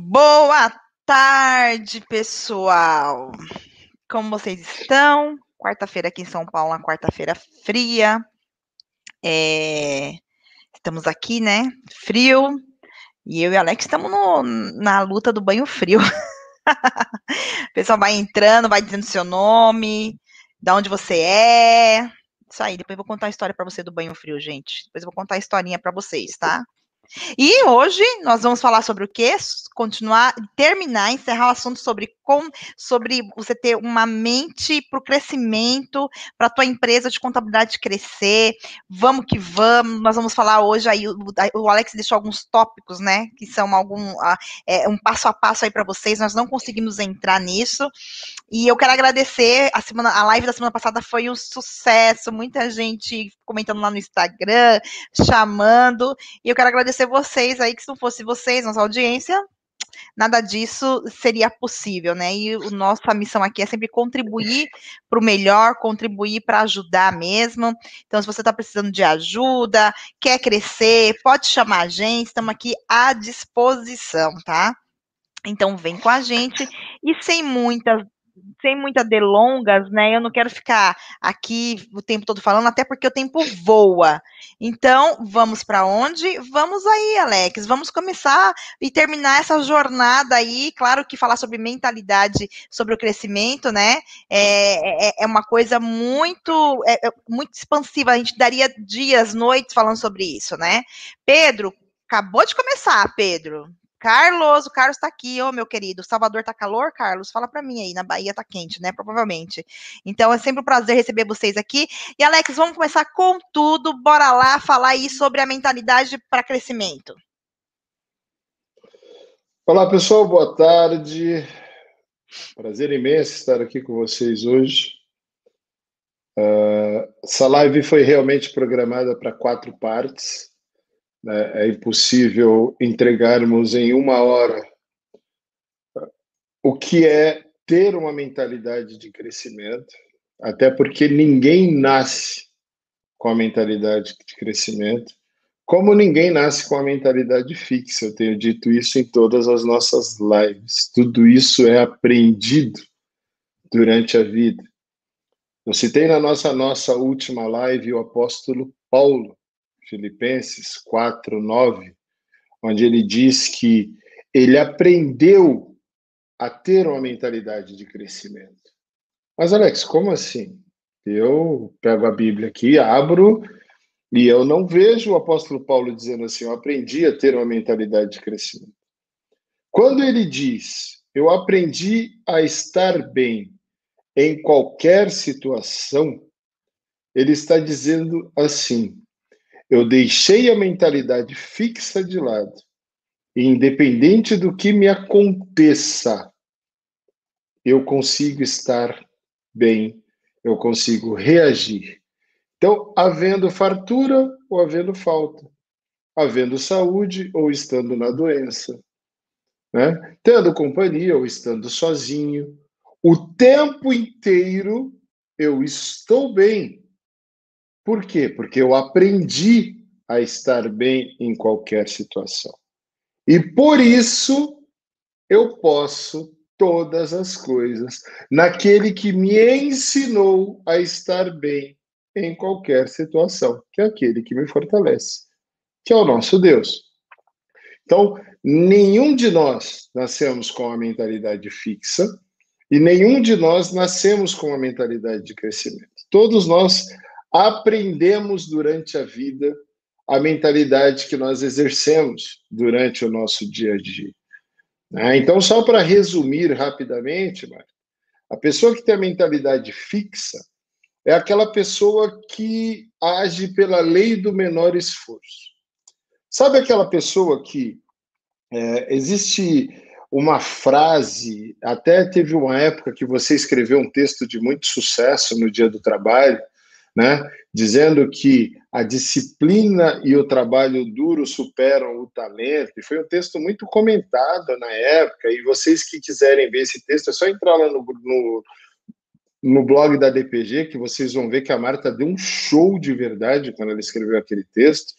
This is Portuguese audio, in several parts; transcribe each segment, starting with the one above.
Boa tarde, pessoal. Como vocês estão? Quarta-feira aqui em São Paulo, uma quarta-feira fria. É... Estamos aqui, né? Frio. E eu e Alex estamos no, na luta do banho frio. o pessoal vai entrando, vai dizendo seu nome, de onde você é. Isso aí, depois eu vou contar a história para você do banho frio, gente. Depois eu vou contar a historinha para vocês, tá? E hoje nós vamos falar sobre o quê? Continuar, terminar, encerrar o assunto sobre como, sobre você ter uma mente para o crescimento, para a tua empresa de contabilidade crescer. Vamos que vamos. Nós vamos falar hoje aí. O, Alex deixou alguns tópicos, né? Que são algum é, um passo a passo aí para vocês. Nós não conseguimos entrar nisso. E eu quero agradecer. A semana, a live da semana passada foi um sucesso. Muita gente comentando lá no Instagram, chamando. E eu quero agradecer vocês aí, que se não fosse vocês, nossa audiência, nada disso seria possível, né? E a nossa missão aqui é sempre contribuir para o melhor, contribuir para ajudar mesmo. Então, se você está precisando de ajuda, quer crescer, pode chamar a gente, estamos aqui à disposição, tá? Então, vem com a gente e sem muitas sem muitas delongas, né? Eu não quero ficar aqui o tempo todo falando, até porque o tempo voa. Então, vamos para onde? Vamos aí, Alex. Vamos começar e terminar essa jornada aí. Claro que falar sobre mentalidade, sobre o crescimento, né? É, é, é uma coisa muito, é, é muito expansiva. A gente daria dias, noites falando sobre isso, né? Pedro, acabou de começar, Pedro. Carlos, o Carlos está aqui, ô meu querido. Salvador tá calor, Carlos? Fala para mim aí, na Bahia tá quente, né? Provavelmente. Então é sempre um prazer receber vocês aqui. E Alex, vamos começar com tudo. Bora lá falar aí sobre a mentalidade para crescimento. Olá, pessoal, boa tarde. Prazer imenso estar aqui com vocês hoje. Uh, essa live foi realmente programada para quatro partes. Né? É impossível entregarmos em uma hora o que é ter uma mentalidade de crescimento, até porque ninguém nasce com a mentalidade de crescimento, como ninguém nasce com a mentalidade fixa. Eu tenho dito isso em todas as nossas lives. Tudo isso é aprendido durante a vida. Eu citei na nossa nossa última live o apóstolo Paulo, Filipenses 4, 9, onde ele diz que ele aprendeu a ter uma mentalidade de crescimento. Mas, Alex, como assim? Eu pego a Bíblia aqui, abro, e eu não vejo o apóstolo Paulo dizendo assim: eu aprendi a ter uma mentalidade de crescimento. Quando ele diz, eu aprendi a estar bem em qualquer situação, ele está dizendo assim: eu deixei a mentalidade fixa de lado. E independente do que me aconteça, eu consigo estar bem, eu consigo reagir. Então, havendo fartura ou havendo falta, havendo saúde ou estando na doença, né? tendo companhia ou estando sozinho, o tempo inteiro eu estou bem, por quê? Porque eu aprendi a estar bem em qualquer situação. E por isso eu posso todas as coisas naquele que me ensinou a estar bem em qualquer situação, que é aquele que me fortalece, que é o nosso Deus. Então, nenhum de nós nascemos com a mentalidade fixa e nenhum de nós nascemos com a mentalidade de crescimento. Todos nós aprendemos durante a vida a mentalidade que nós exercemos durante o nosso dia a dia. Né? Então, só para resumir rapidamente, a pessoa que tem a mentalidade fixa é aquela pessoa que age pela lei do menor esforço. Sabe aquela pessoa que é, existe uma frase, até teve uma época que você escreveu um texto de muito sucesso no Dia do Trabalho, né? dizendo que a disciplina e o trabalho duro superam o talento. E foi um texto muito comentado na época. E vocês que quiserem ver esse texto, é só entrar lá no, no, no blog da DPG, que vocês vão ver que a Marta deu um show de verdade quando ela escreveu aquele texto.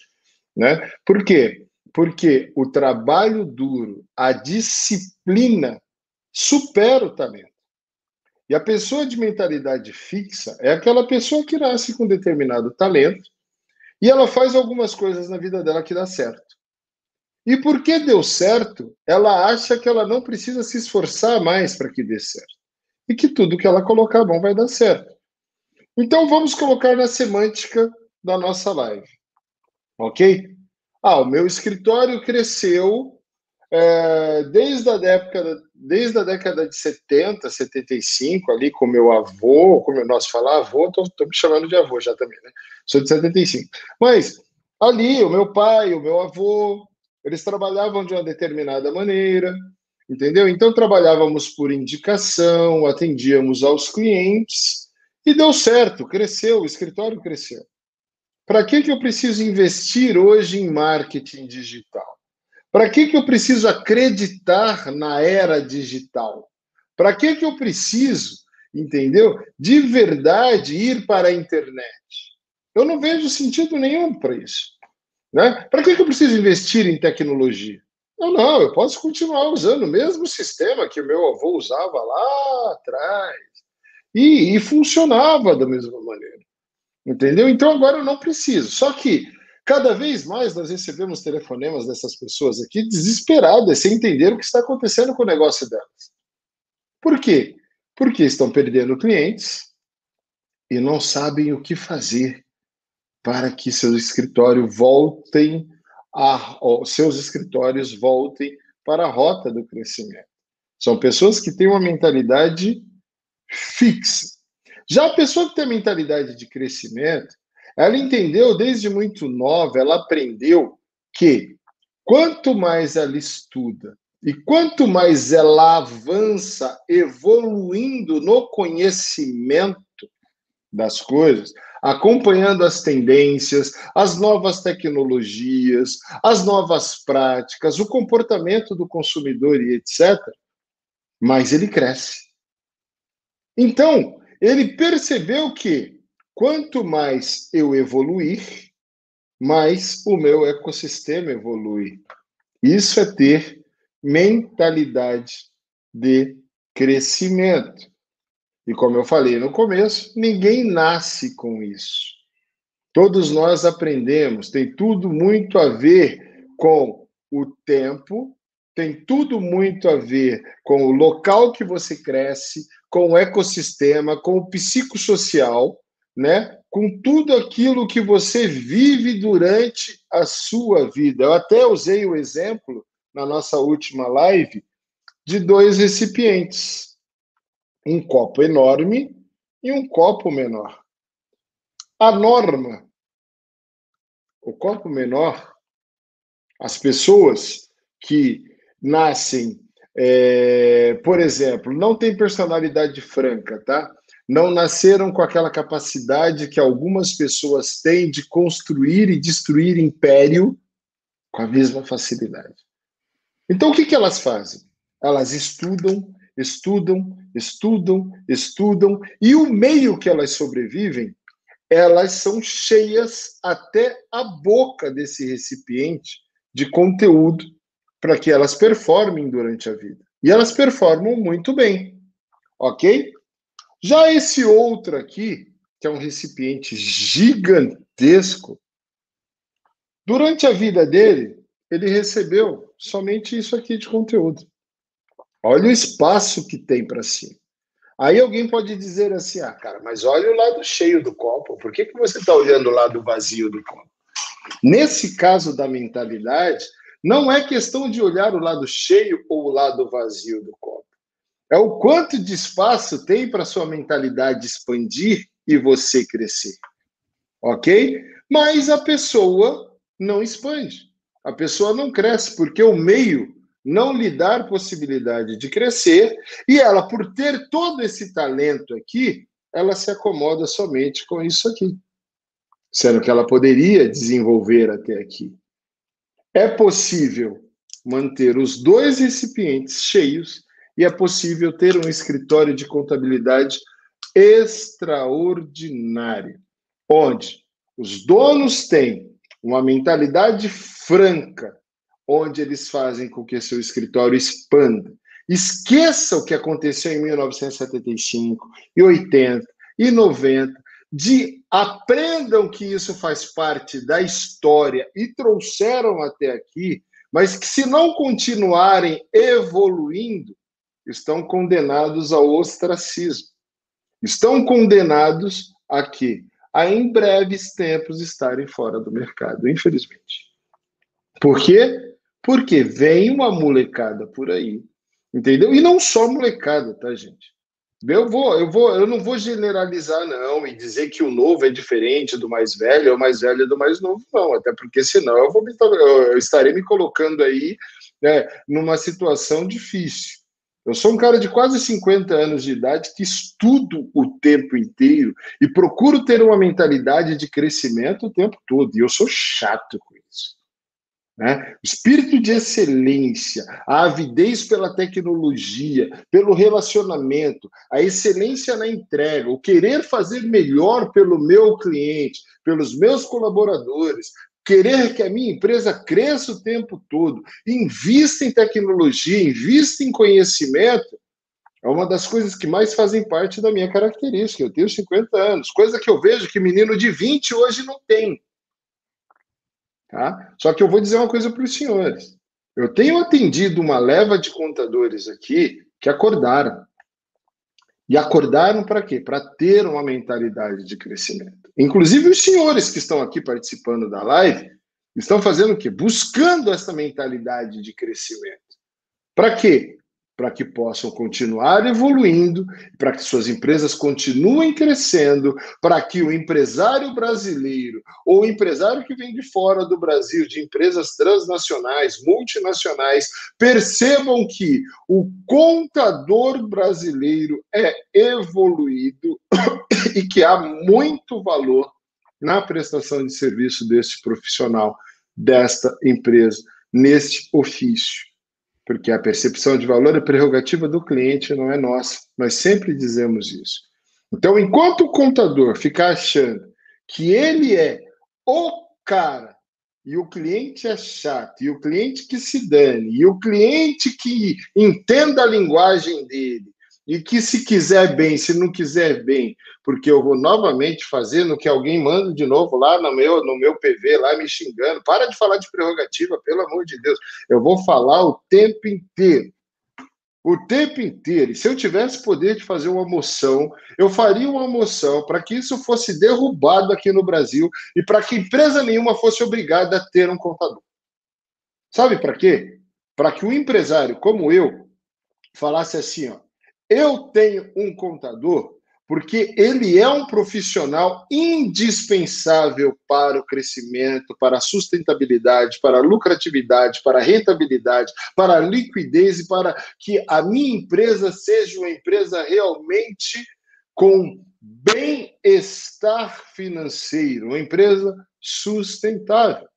Né? Por quê? Porque o trabalho duro, a disciplina, supera o talento. E a pessoa de mentalidade fixa é aquela pessoa que nasce com determinado talento e ela faz algumas coisas na vida dela que dá certo. E porque deu certo, ela acha que ela não precisa se esforçar mais para que dê certo. E que tudo que ela colocar a mão vai dar certo. Então vamos colocar na semântica da nossa live. Ok? Ah, o meu escritório cresceu é, desde, a década, desde a década de 70, 75, ali com meu avô, como nós falamos avô, estou me chamando de avô já também, né? Sou de 75. Mas ali, o meu pai, o meu avô, eles trabalhavam de uma determinada maneira, entendeu? Então trabalhávamos por indicação, atendíamos aos clientes e deu certo, cresceu, o escritório cresceu. Para que, que eu preciso investir hoje em marketing digital? Para que, que eu preciso acreditar na era digital? Para que, que eu preciso, entendeu? De verdade ir para a internet? Eu não vejo sentido nenhum para isso. Né? Para que, que eu preciso investir em tecnologia? Não, não, eu posso continuar usando o mesmo sistema que o meu avô usava lá atrás. E, e funcionava da mesma maneira. Entendeu? Então agora eu não preciso. Só que Cada vez mais nós recebemos telefonemas dessas pessoas aqui desesperadas, sem entender o que está acontecendo com o negócio delas. Por quê? Porque estão perdendo clientes e não sabem o que fazer para que seu escritório voltem a, seus escritórios voltem para a rota do crescimento. São pessoas que têm uma mentalidade fixa. Já a pessoa que tem a mentalidade de crescimento, ela entendeu desde muito nova, ela aprendeu que quanto mais ela estuda e quanto mais ela avança evoluindo no conhecimento das coisas, acompanhando as tendências, as novas tecnologias, as novas práticas, o comportamento do consumidor e etc., mais ele cresce. Então, ele percebeu que Quanto mais eu evoluir, mais o meu ecossistema evolui. Isso é ter mentalidade de crescimento. E como eu falei no começo, ninguém nasce com isso. Todos nós aprendemos, tem tudo muito a ver com o tempo, tem tudo muito a ver com o local que você cresce, com o ecossistema, com o psicossocial né, com tudo aquilo que você vive durante a sua vida. Eu até usei o exemplo na nossa última live de dois recipientes, um copo enorme e um copo menor. A norma, o copo menor, as pessoas que nascem, é, por exemplo, não tem personalidade franca, tá? Não nasceram com aquela capacidade que algumas pessoas têm de construir e destruir império com a mesma facilidade. Então, o que, que elas fazem? Elas estudam, estudam, estudam, estudam, e o meio que elas sobrevivem, elas são cheias até a boca desse recipiente de conteúdo para que elas performem durante a vida. E elas performam muito bem, ok? Já esse outro aqui, que é um recipiente gigantesco, durante a vida dele, ele recebeu somente isso aqui de conteúdo. Olha o espaço que tem para si. Aí alguém pode dizer assim: ah, cara, mas olha o lado cheio do copo, por que, que você está olhando o lado vazio do copo? Nesse caso da mentalidade, não é questão de olhar o lado cheio ou o lado vazio do copo. É o quanto de espaço tem para sua mentalidade expandir e você crescer. Ok? Mas a pessoa não expande. A pessoa não cresce, porque o meio não lhe dá possibilidade de crescer, e ela, por ter todo esse talento aqui, ela se acomoda somente com isso aqui, sendo que ela poderia desenvolver até aqui. É possível manter os dois recipientes cheios e é possível ter um escritório de contabilidade extraordinário, onde os donos têm uma mentalidade franca onde eles fazem com que seu escritório expanda. Esqueça o que aconteceu em 1975 e 80 e 90, de aprendam que isso faz parte da história e trouxeram até aqui, mas que se não continuarem evoluindo, estão condenados ao ostracismo. Estão condenados a quê? A em breves tempos estarem fora do mercado, infelizmente. Por quê? Porque vem uma molecada por aí, entendeu? E não só molecada, tá, gente? Eu vou, eu vou, eu não vou generalizar não e dizer que o novo é diferente do mais velho, ou o mais velho é do mais novo, não, até porque senão eu vou eu estarei me colocando aí né, numa situação difícil. Eu sou um cara de quase 50 anos de idade que estudo o tempo inteiro e procuro ter uma mentalidade de crescimento o tempo todo. E eu sou chato com isso. Né? O espírito de excelência, a avidez pela tecnologia, pelo relacionamento, a excelência na entrega, o querer fazer melhor pelo meu cliente, pelos meus colaboradores, querer que a minha empresa cresça o tempo todo, invista em tecnologia, invista em conhecimento, é uma das coisas que mais fazem parte da minha característica. Eu tenho 50 anos, coisa que eu vejo que menino de 20 hoje não tem. Tá? Só que eu vou dizer uma coisa para os senhores. Eu tenho atendido uma leva de contadores aqui que acordaram. E acordaram para quê? Para ter uma mentalidade de crescimento. Inclusive os senhores que estão aqui participando da live estão fazendo o quê? Buscando essa mentalidade de crescimento. Para quê? Para que possam continuar evoluindo, para que suas empresas continuem crescendo, para que o empresário brasileiro ou o empresário que vem de fora do Brasil, de empresas transnacionais, multinacionais, percebam que o contador brasileiro é evoluído e que há muito valor na prestação de serviço deste profissional, desta empresa, neste ofício porque a percepção de valor é prerrogativa do cliente, não é nossa. Nós sempre dizemos isso. Então, enquanto o contador ficar achando que ele é o cara e o cliente é chato, e o cliente que se dane, e o cliente que entenda a linguagem dele, e que se quiser bem, se não quiser bem, porque eu vou novamente fazendo que alguém manda de novo lá no meu, no meu PV, lá me xingando. Para de falar de prerrogativa, pelo amor de Deus. Eu vou falar o tempo inteiro. O tempo inteiro. E se eu tivesse poder de fazer uma moção, eu faria uma moção para que isso fosse derrubado aqui no Brasil e para que empresa nenhuma fosse obrigada a ter um contador. Sabe para quê? Para que um empresário como eu falasse assim, ó, eu tenho um contador porque ele é um profissional indispensável para o crescimento, para a sustentabilidade, para a lucratividade, para a rentabilidade, para a liquidez e para que a minha empresa seja uma empresa realmente com bem-estar financeiro, uma empresa sustentável.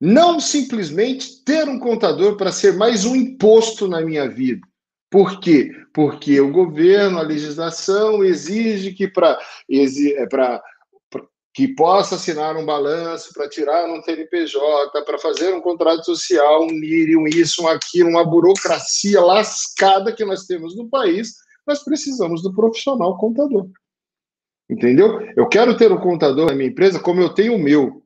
Não simplesmente ter um contador para ser mais um imposto na minha vida por quê? Porque o governo, a legislação exige que para é, que possa assinar um balanço, para tirar um TNPJ, para fazer um contrato social, um NIRI, um isso, um aquilo, uma burocracia lascada que nós temos no país, nós precisamos do profissional contador. Entendeu? Eu quero ter um contador na minha empresa como eu tenho o meu.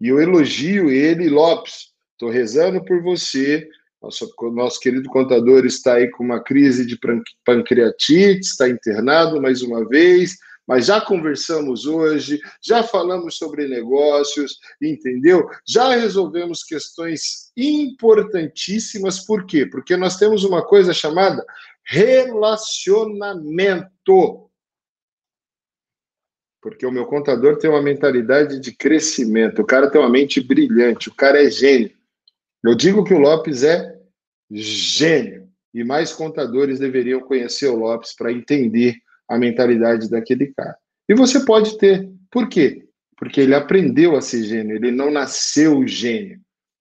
E eu elogio ele, Lopes. Estou rezando por você, nosso, nosso querido contador está aí com uma crise de pancreatite, está internado mais uma vez, mas já conversamos hoje, já falamos sobre negócios, entendeu? Já resolvemos questões importantíssimas, por quê? Porque nós temos uma coisa chamada relacionamento. Porque o meu contador tem uma mentalidade de crescimento, o cara tem uma mente brilhante, o cara é gênio. Eu digo que o Lopes é gênio. E mais contadores deveriam conhecer o Lopes para entender a mentalidade daquele cara. E você pode ter. Por quê? Porque ele aprendeu a ser gênio, ele não nasceu gênio.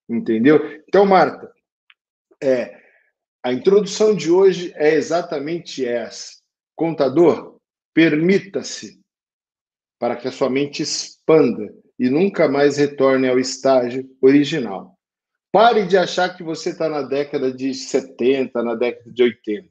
Entendeu? Então, Marta, é, a introdução de hoje é exatamente essa. Contador, permita-se para que a sua mente expanda e nunca mais retorne ao estágio original. Pare de achar que você está na década de 70, na década de 80.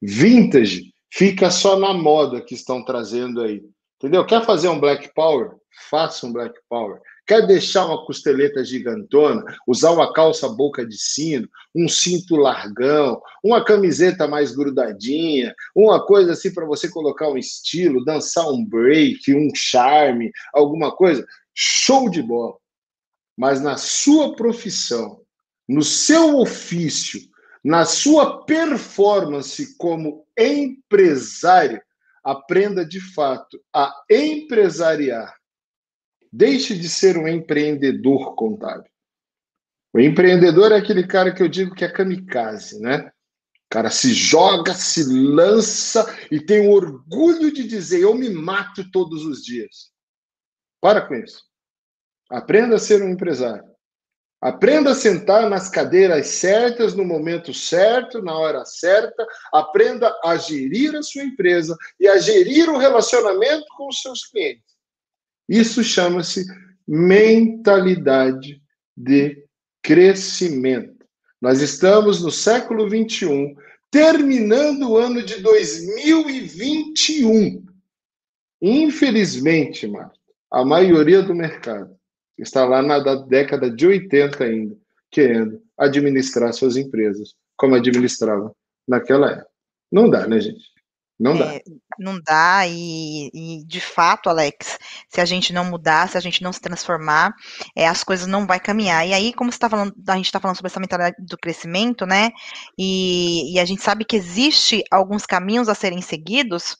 Vintage fica só na moda que estão trazendo aí. Entendeu? Quer fazer um Black Power? Faça um Black Power. Quer deixar uma costeleta gigantona, usar uma calça boca de sino, um cinto largão, uma camiseta mais grudadinha, uma coisa assim para você colocar um estilo, dançar um break, um charme, alguma coisa? Show de bola. Mas na sua profissão, no seu ofício, na sua performance como empresário, aprenda de fato a empresariar. Deixe de ser um empreendedor contábil. O empreendedor é aquele cara que eu digo que é kamikaze, né? O cara se joga, se lança e tem o orgulho de dizer: eu me mato todos os dias. Para com isso. Aprenda a ser um empresário. Aprenda a sentar nas cadeiras certas, no momento certo, na hora certa. Aprenda a gerir a sua empresa e a gerir o relacionamento com os seus clientes. Isso chama-se mentalidade de crescimento. Nós estamos no século 21, terminando o ano de 2021. Infelizmente, Marta, a maioria do mercado está lá na década de 80 ainda, querendo administrar suas empresas como administrava naquela época. Não dá, né, gente? Não dá. É, não dá, e, e, de fato, Alex, se a gente não mudar, se a gente não se transformar, é, as coisas não vai caminhar. E aí, como você está falando, a gente está falando sobre essa mentalidade do crescimento, né? E, e a gente sabe que existe alguns caminhos a serem seguidos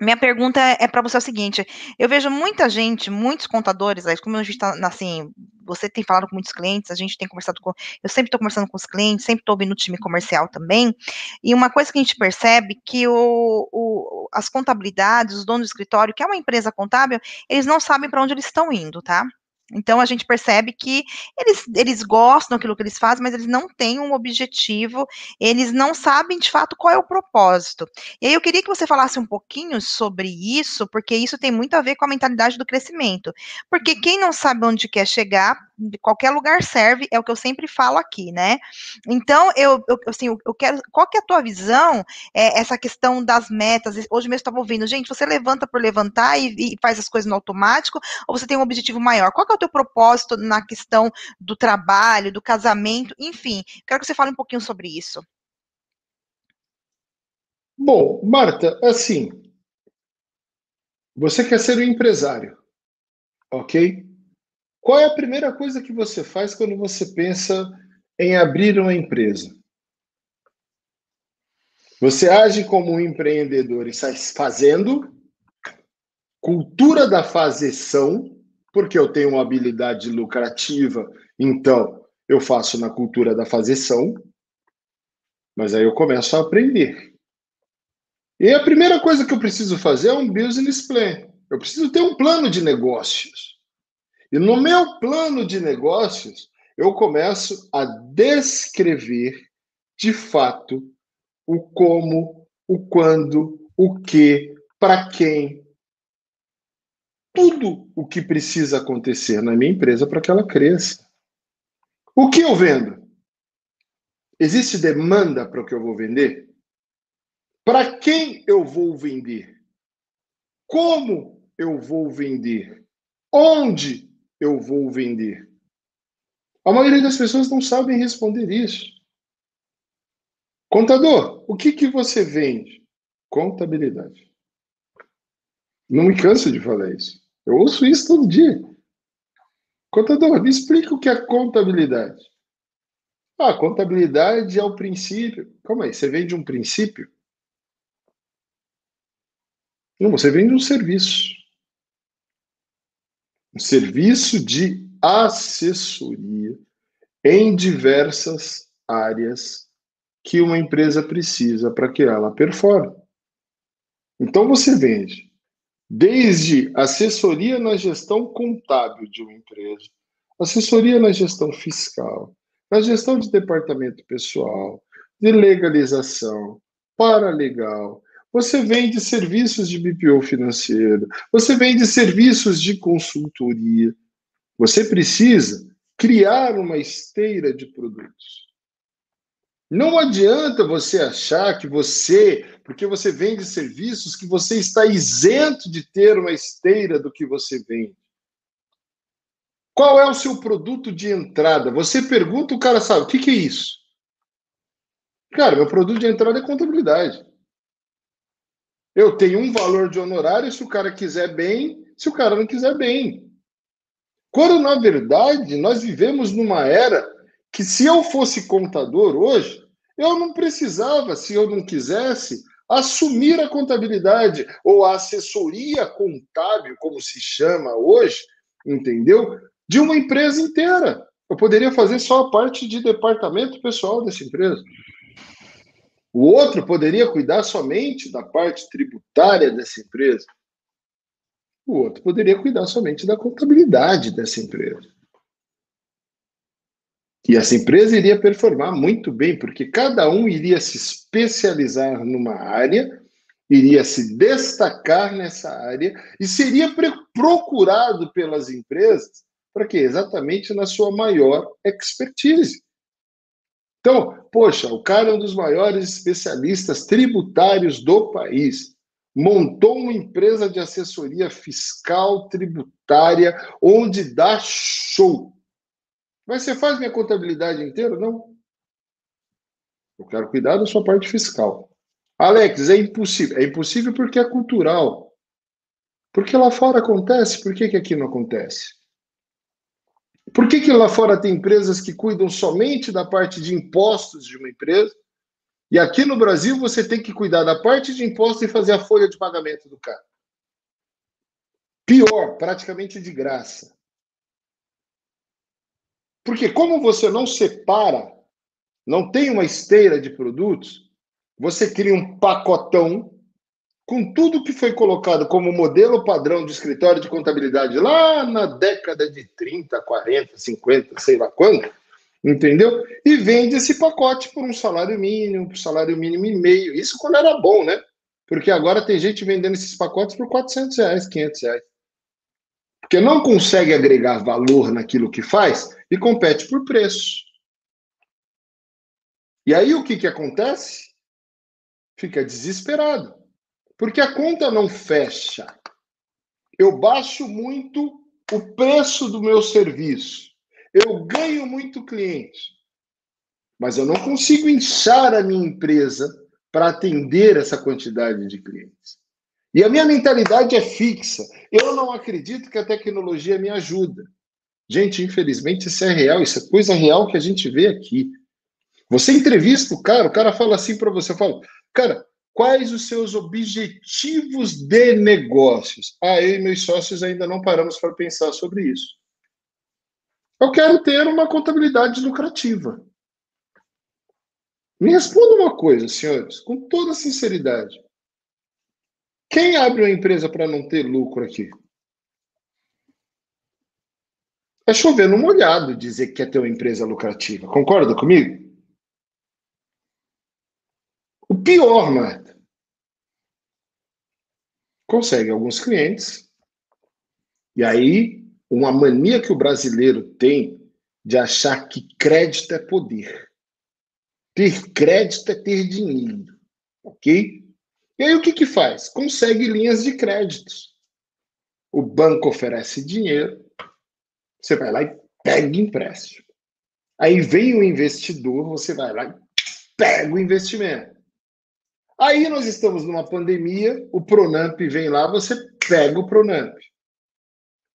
minha pergunta é, é para você é o seguinte: eu vejo muita gente, muitos contadores, como a gente está assim, você tem falado com muitos clientes, a gente tem conversado com, eu sempre estou conversando com os clientes, sempre estou ouvindo o time comercial também, e uma coisa que a gente percebe que o, o, as contabilidades, os donos do escritório, que é uma empresa contábil, eles não sabem para onde eles estão indo, tá? Então a gente percebe que eles, eles gostam daquilo que eles fazem, mas eles não têm um objetivo, eles não sabem de fato qual é o propósito. E aí eu queria que você falasse um pouquinho sobre isso, porque isso tem muito a ver com a mentalidade do crescimento. Porque uhum. quem não sabe onde quer chegar, qualquer lugar serve, é o que eu sempre falo aqui, né? Então, eu, eu assim, eu quero. Qual que é a tua visão? É, essa questão das metas. Hoje mesmo estava ouvindo, gente, você levanta por levantar e, e, faz as coisas no automático, ou você tem um objetivo maior? Qual que é o teu propósito na questão do trabalho, do casamento, enfim? Quero que você fale um pouquinho sobre isso. Bom, Marta, assim, você quer ser um empresário, ok? Qual é a primeira coisa que você faz quando você pensa em abrir uma empresa? Você age como um empreendedor e sai fazendo cultura da fazeção, porque eu tenho uma habilidade lucrativa, então eu faço na cultura da fazeção, mas aí eu começo a aprender. E a primeira coisa que eu preciso fazer é um business plan. Eu preciso ter um plano de negócios. E no meu plano de negócios, eu começo a descrever de fato o como, o quando, o que, para quem, tudo o que precisa acontecer na minha empresa para que ela cresça. O que eu vendo? Existe demanda para o que eu vou vender? Para quem eu vou vender? Como eu vou vender? Onde eu vou vender? A maioria das pessoas não sabem responder isso. Contador, o que, que você vende? Contabilidade. Não me canso de falar isso. Eu ouço isso todo dia. Contador, me explica o que é contabilidade. Ah, contabilidade é o princípio. Calma aí, você vende um princípio? Não, você vende um serviço um serviço de assessoria em diversas áreas que uma empresa precisa para que ela performe. Então você vende desde assessoria na gestão contábil de uma empresa, assessoria na gestão fiscal, na gestão de departamento pessoal, de legalização, paralegal, você vende serviços de BPO financeiro, você vende serviços de consultoria. Você precisa criar uma esteira de produtos. Não adianta você achar que você, porque você vende serviços, que você está isento de ter uma esteira do que você vende. Qual é o seu produto de entrada? Você pergunta, o cara sabe, o que, que é isso? Cara, meu produto de entrada é contabilidade. Eu tenho um valor de honorário se o cara quiser bem, se o cara não quiser bem. Quando, na verdade, nós vivemos numa era que se eu fosse contador hoje, eu não precisava, se eu não quisesse, assumir a contabilidade ou a assessoria contábil, como se chama hoje, entendeu? De uma empresa inteira. Eu poderia fazer só a parte de departamento pessoal dessa empresa. O outro poderia cuidar somente da parte tributária dessa empresa. O outro poderia cuidar somente da contabilidade dessa empresa. E essa empresa iria performar muito bem, porque cada um iria se especializar numa área, iria se destacar nessa área e seria procurado pelas empresas para quê? Exatamente na sua maior expertise. Então, poxa, o cara é um dos maiores especialistas tributários do país. Montou uma empresa de assessoria fiscal tributária onde dá show. Mas você faz minha contabilidade inteira? Não. Eu quero cuidar da sua parte fiscal. Alex, é impossível. É impossível porque é cultural. Porque lá fora acontece, por que, que aqui não acontece? Por que, que lá fora tem empresas que cuidam somente da parte de impostos de uma empresa? E aqui no Brasil você tem que cuidar da parte de impostos e fazer a folha de pagamento do cara. Pior, praticamente de graça. Porque como você não separa, não tem uma esteira de produtos, você cria um pacotão com tudo que foi colocado como modelo padrão de escritório de contabilidade lá na década de 30, 40, 50, sei lá quando, entendeu? E vende esse pacote por um salário mínimo, por salário mínimo e meio. Isso quando era bom, né? Porque agora tem gente vendendo esses pacotes por 400 reais, 500 reais. Porque não consegue agregar valor naquilo que faz e compete por preço. E aí o que, que acontece? Fica desesperado. Porque a conta não fecha. Eu baixo muito o preço do meu serviço. Eu ganho muito cliente. Mas eu não consigo inchar a minha empresa para atender essa quantidade de clientes. E a minha mentalidade é fixa. Eu não acredito que a tecnologia me ajuda. Gente, infelizmente isso é real, isso é coisa real que a gente vê aqui. Você entrevista o cara, o cara fala assim para você, fala, cara, Quais os seus objetivos de negócios? Ah, eu e meus sócios ainda não paramos para pensar sobre isso. Eu quero ter uma contabilidade lucrativa. Me responda uma coisa, senhores, com toda sinceridade. Quem abre uma empresa para não ter lucro aqui? É chover no molhado dizer que quer ter uma empresa lucrativa. Concorda comigo? O pior, Marta, consegue alguns clientes, e aí uma mania que o brasileiro tem de achar que crédito é poder. Ter crédito é ter dinheiro, ok? E aí o que que faz? Consegue linhas de créditos. O banco oferece dinheiro, você vai lá e pega empréstimo. Aí vem o investidor, você vai lá e pega o investimento. Aí nós estamos numa pandemia, o Pronamp vem lá, você pega o Pronamp.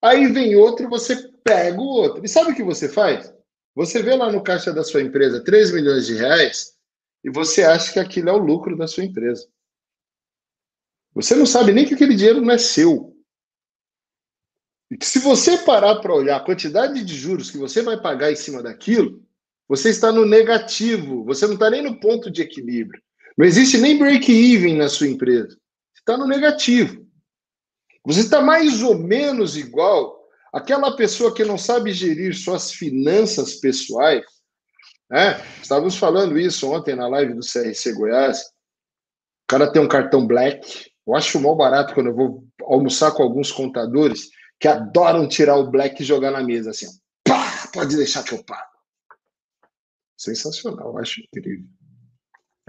Aí vem outro, você pega o outro. E sabe o que você faz? Você vê lá no caixa da sua empresa 3 milhões de reais e você acha que aquilo é o lucro da sua empresa. Você não sabe nem que aquele dinheiro não é seu. E que se você parar para olhar a quantidade de juros que você vai pagar em cima daquilo, você está no negativo, você não está nem no ponto de equilíbrio. Não existe nem break-even na sua empresa. Você está no negativo. Você está mais ou menos igual àquela pessoa que não sabe gerir suas finanças pessoais. Né? Estávamos falando isso ontem na live do CRC Goiás. O cara tem um cartão black. Eu acho mal barato quando eu vou almoçar com alguns contadores que adoram tirar o black e jogar na mesa assim. Pá, pode deixar que eu pago. Sensacional, acho incrível.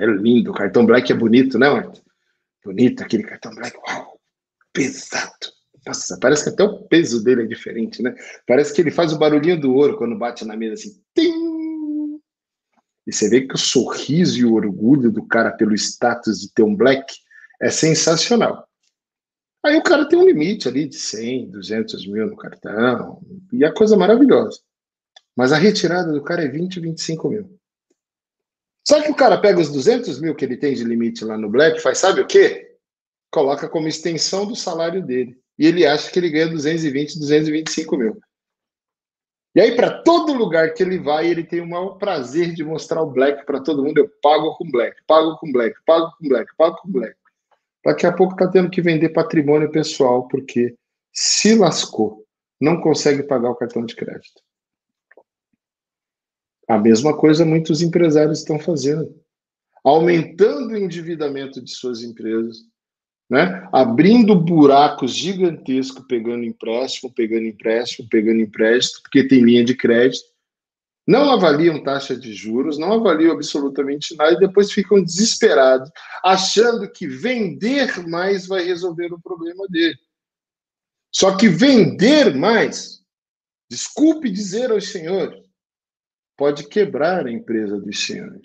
É lindo, o cartão black é bonito, né, Marta? Bonito aquele cartão black, uau, pesado. Nossa, parece que até o peso dele é diferente, né? Parece que ele faz o barulhinho do ouro quando bate na mesa assim. Tim! E você vê que o sorriso e o orgulho do cara pelo status de ter um black é sensacional. Aí o cara tem um limite ali de 100, 200 mil no cartão, e a coisa maravilhosa. Mas a retirada do cara é 20, 25 mil. Só que o cara pega os 200 mil que ele tem de limite lá no Black, faz sabe o quê? Coloca como extensão do salário dele. E ele acha que ele ganha 220, 225 mil. E aí, para todo lugar que ele vai, ele tem o maior prazer de mostrar o Black para todo mundo. Eu pago com Black, pago com Black, pago com Black, pago com Black. Daqui a pouco está tendo que vender patrimônio pessoal, porque se lascou, não consegue pagar o cartão de crédito. A mesma coisa muitos empresários estão fazendo, aumentando o endividamento de suas empresas, né? abrindo buracos gigantescos, pegando empréstimo, pegando empréstimo, pegando empréstimo, porque tem linha de crédito, não avaliam taxa de juros, não avaliam absolutamente nada e depois ficam desesperados, achando que vender mais vai resolver o problema dele. Só que vender mais, desculpe dizer aos senhores, pode quebrar a empresa dos senhores.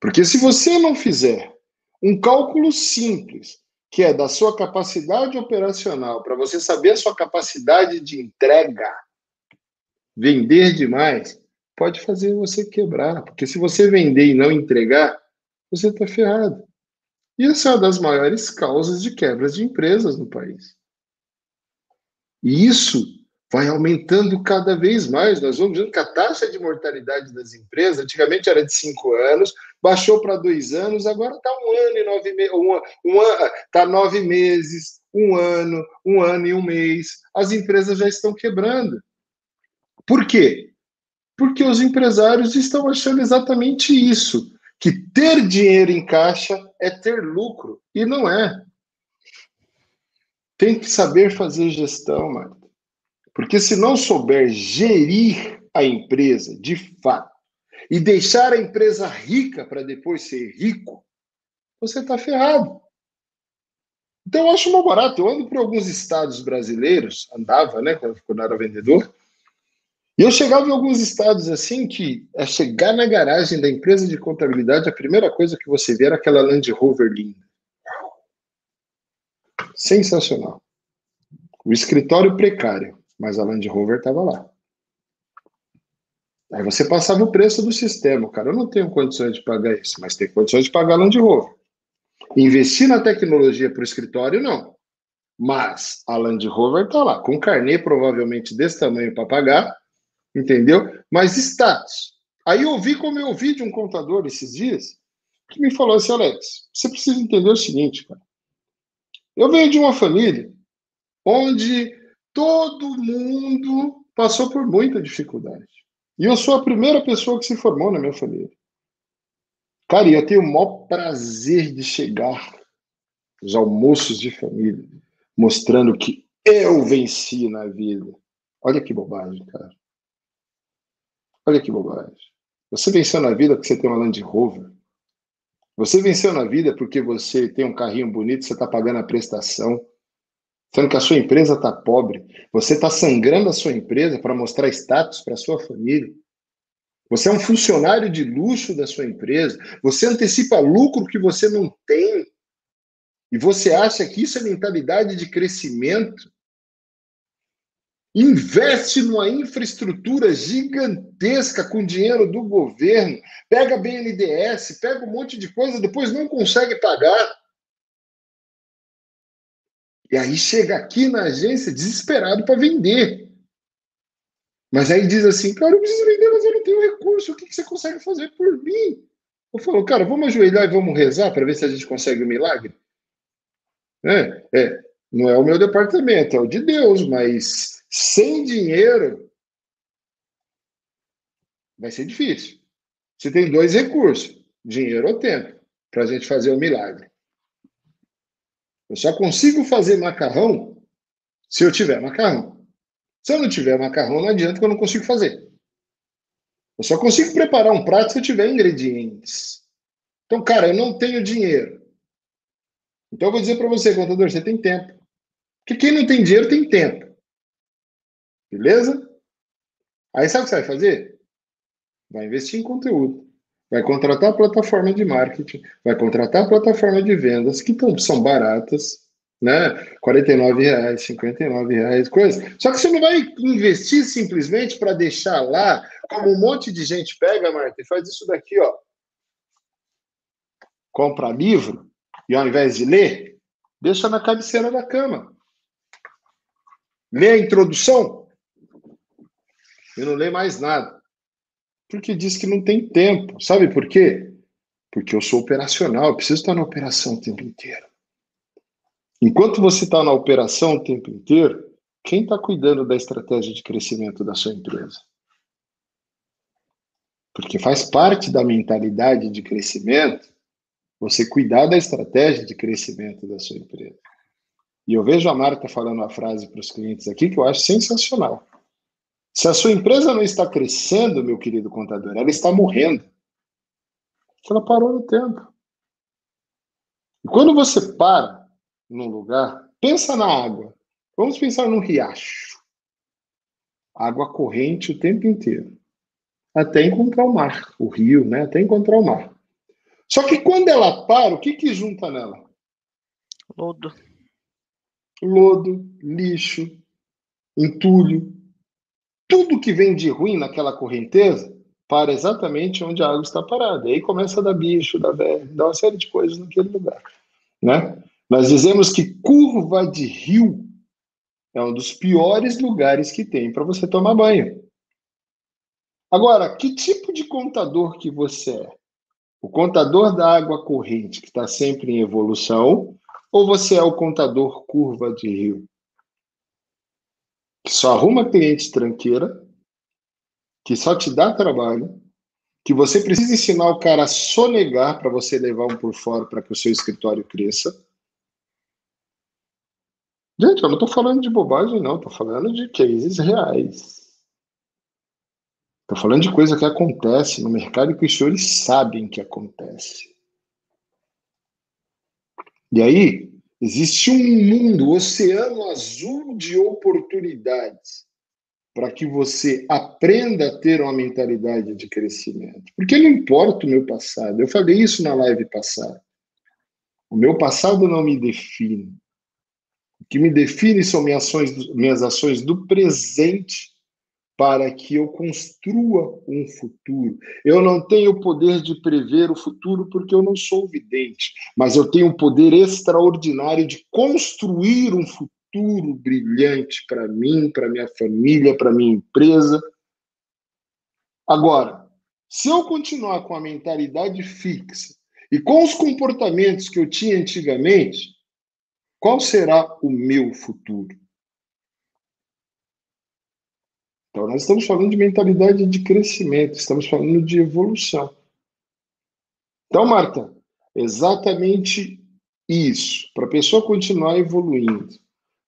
Porque se você não fizer um cálculo simples, que é da sua capacidade operacional, para você saber a sua capacidade de entrega, vender demais, pode fazer você quebrar. Porque se você vender e não entregar, você está ferrado. E essa é uma das maiores causas de quebras de empresas no país. E isso vai aumentando cada vez mais. Nós vamos vendo que a taxa de mortalidade das empresas, antigamente era de cinco anos, baixou para dois anos, agora está um ano e nove meses, um, um, está nove meses, um ano, um ano e um mês. As empresas já estão quebrando. Por quê? Porque os empresários estão achando exatamente isso, que ter dinheiro em caixa é ter lucro, e não é. Tem que saber fazer gestão, Marta. Porque se não souber gerir a empresa de fato e deixar a empresa rica para depois ser rico, você está ferrado. Então eu acho mal barato. Eu ando por alguns estados brasileiros, andava, né, quando eu era vendedor, e eu chegava em alguns estados assim que é chegar na garagem da empresa de contabilidade, a primeira coisa que você vê era aquela Land Rover linda. Sensacional. O escritório precário mas a Land Rover estava lá. Aí você passava o preço do sistema. Cara, eu não tenho condições de pagar isso, mas tem condições de pagar a Land Rover. Investir na tecnologia para o escritório, não. Mas a Land Rover está lá, com carnê provavelmente desse tamanho para pagar, entendeu? Mas status. Aí eu ouvi como eu ouvi de um contador esses dias, que me falou assim, Alex, você precisa entender o seguinte, cara. Eu venho de uma família onde todo mundo passou por muita dificuldade. E eu sou a primeira pessoa que se formou na minha família. Cara, eu tenho o maior prazer de chegar nos almoços de família, mostrando que eu venci na vida. Olha que bobagem, cara. Olha que bobagem. Você venceu na vida porque você tem uma Land Rover. Você venceu na vida porque você tem um carrinho bonito, você está pagando a prestação sendo que a sua empresa está pobre, você está sangrando a sua empresa para mostrar status para a sua família. Você é um funcionário de luxo da sua empresa, você antecipa lucro que você não tem, e você acha que isso é mentalidade de crescimento. Investe numa infraestrutura gigantesca com dinheiro do governo, pega BNDES, pega um monte de coisa, depois não consegue pagar. E aí chega aqui na agência desesperado para vender. Mas aí diz assim, cara, eu preciso vender, mas eu não tenho recurso. O que, você consegue fazer por mim? Eu falo, cara, vamos ajoelhar e vamos rezar para ver se a gente consegue um milagre? É, é, não é o meu departamento, é o de Deus, mas sem dinheiro vai ser difícil. Você tem dois recursos, dinheiro ou tempo, para a gente fazer o um milagre. Eu só consigo fazer macarrão se eu tiver macarrão. Se eu não tiver macarrão, não adianta que eu não consigo fazer. Eu só consigo preparar um prato se eu tiver ingredientes. Então, cara, eu não tenho dinheiro. Então, eu vou dizer para você, contador, você tem tempo. Porque quem não tem dinheiro tem tempo. Beleza? Aí sabe o que você vai fazer? Vai investir em conteúdo. Vai contratar a plataforma de marketing. Vai contratar a plataforma de vendas, que são baratas né? R$ reais, R$ reais, coisa. Só que você não vai investir simplesmente para deixar lá, como um monte de gente pega, Marta, e faz isso daqui, ó. Compra livro e ao invés de ler, deixa na cabeceira da cama. Lê a introdução e não lê mais nada. Porque diz que não tem tempo. Sabe por quê? Porque eu sou operacional, eu preciso estar na operação o tempo inteiro. Enquanto você está na operação o tempo inteiro, quem está cuidando da estratégia de crescimento da sua empresa? Porque faz parte da mentalidade de crescimento você cuidar da estratégia de crescimento da sua empresa. E eu vejo a Marta falando uma frase para os clientes aqui que eu acho sensacional. Se a sua empresa não está crescendo, meu querido contador, ela está morrendo. Ela parou no tempo. E quando você para num lugar, pensa na água. Vamos pensar num riacho. Água corrente o tempo inteiro. Até encontrar o mar, o rio, né? Até encontrar o mar. Só que quando ela para, o que que junta nela? Lodo. Lodo, lixo, entulho. Tudo que vem de ruim naquela correnteza para exatamente onde a água está parada. E aí começa a dar bicho, dar velho, dar uma série de coisas naquele lugar. Né? Nós dizemos que curva de rio é um dos piores lugares que tem para você tomar banho. Agora, que tipo de contador que você é? O contador da água corrente, que está sempre em evolução, ou você é o contador curva de rio? Que só arruma cliente tranqueira, que só te dá trabalho, que você precisa ensinar o cara a sonegar para você levar um por fora para que o seu escritório cresça, Gente, eu não estou falando de bobagem, não. Estou falando de cases reais. Estou falando de coisa que acontece no mercado que os senhores sabem que acontece. E aí, existe um mundo, um oceano azul de oportunidades para que você aprenda a ter uma mentalidade de crescimento. Porque não importa o meu passado. Eu falei isso na live passada. O meu passado não me define. O que me define são minhas ações, minhas ações do presente para que eu construa um futuro. Eu não tenho o poder de prever o futuro porque eu não sou vidente, mas eu tenho o poder extraordinário de construir um futuro brilhante para mim, para minha família, para minha empresa. Agora, se eu continuar com a mentalidade fixa e com os comportamentos que eu tinha antigamente, qual será o meu futuro? Então, nós estamos falando de mentalidade de crescimento, estamos falando de evolução. Então, Marta, exatamente isso. Para a pessoa continuar evoluindo,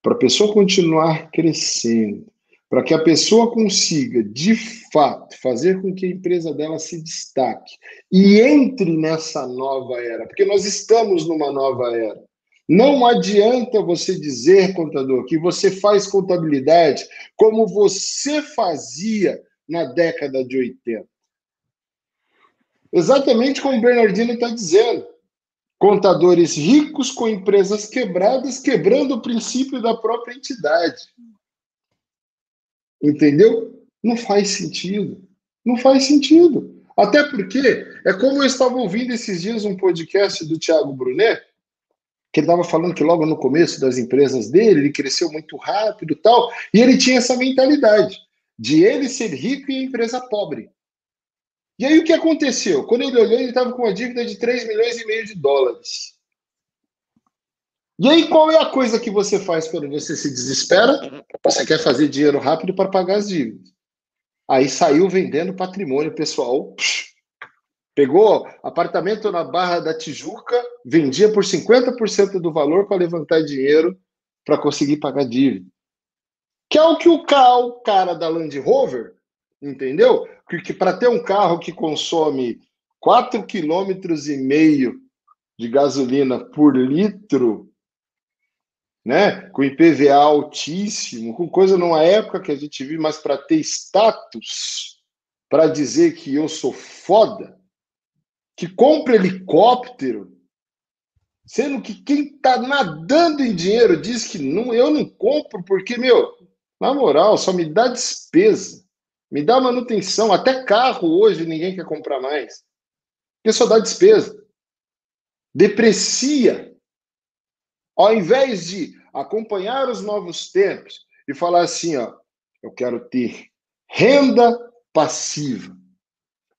para a pessoa continuar crescendo, para que a pessoa consiga, de fato, fazer com que a empresa dela se destaque e entre nessa nova era, porque nós estamos numa nova era. Não adianta você dizer, contador, que você faz contabilidade como você fazia na década de 80. Exatamente como o Bernardino está dizendo. Contadores ricos com empresas quebradas, quebrando o princípio da própria entidade. Entendeu? Não faz sentido. Não faz sentido. Até porque é como eu estava ouvindo esses dias um podcast do Tiago Brunet, que ele estava falando que logo no começo das empresas dele, ele cresceu muito rápido e tal, e ele tinha essa mentalidade de ele ser rico e a empresa pobre. E aí o que aconteceu? Quando ele olhou, ele estava com uma dívida de 3 milhões e meio de dólares. E aí qual é a coisa que você faz quando você se desespera? Você quer fazer dinheiro rápido para pagar as dívidas. Aí saiu vendendo patrimônio pessoal, Pegou apartamento na Barra da Tijuca, vendia por 50% do valor para levantar dinheiro para conseguir pagar dívida. Que é o que o cara da Land Rover, entendeu? Porque para ter um carro que consome 4,5 km de gasolina por litro, né? com IPVA altíssimo, com coisa numa época que a gente vive, mas para ter status, para dizer que eu sou foda, que compra helicóptero, sendo que quem está nadando em dinheiro diz que não, eu não compro porque, meu, na moral, só me dá despesa, me dá manutenção, até carro hoje ninguém quer comprar mais, porque só dá despesa. Deprecia. Ao invés de acompanhar os novos tempos e falar assim, ó, eu quero ter renda passiva.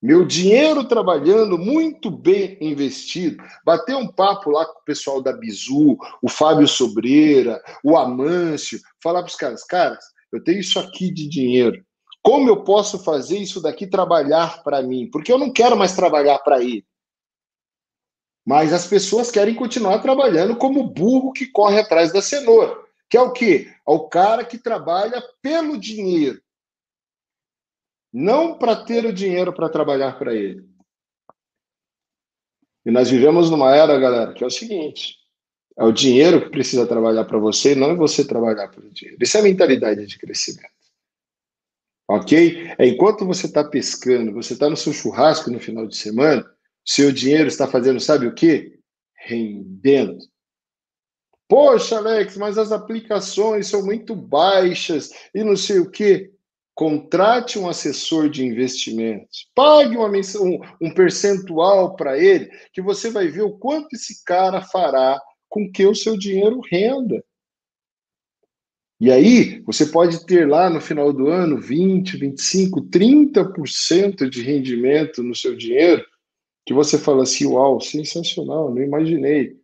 Meu dinheiro trabalhando muito bem investido. Bater um papo lá com o pessoal da Bizu, o Fábio Sobreira, o Amâncio, falar para os caras, caras, eu tenho isso aqui de dinheiro. Como eu posso fazer isso daqui trabalhar para mim? Porque eu não quero mais trabalhar para ele. Mas as pessoas querem continuar trabalhando como burro que corre atrás da cenoura. Que é o quê? É o cara que trabalha pelo dinheiro. Não para ter o dinheiro para trabalhar para ele. E nós vivemos numa era, galera, que é o seguinte: é o dinheiro que precisa trabalhar para você, não é você trabalhar pelo dinheiro. Isso é a mentalidade de crescimento. Ok? É enquanto você está pescando, você está no seu churrasco no final de semana, seu dinheiro está fazendo, sabe o quê? Rendendo. Poxa, Alex, mas as aplicações são muito baixas e não sei o quê. Contrate um assessor de investimentos, pague uma um, um percentual para ele, que você vai ver o quanto esse cara fará com que o seu dinheiro renda. E aí, você pode ter lá no final do ano 20, 25, 30% de rendimento no seu dinheiro que você fala assim, uau, sensacional, não imaginei.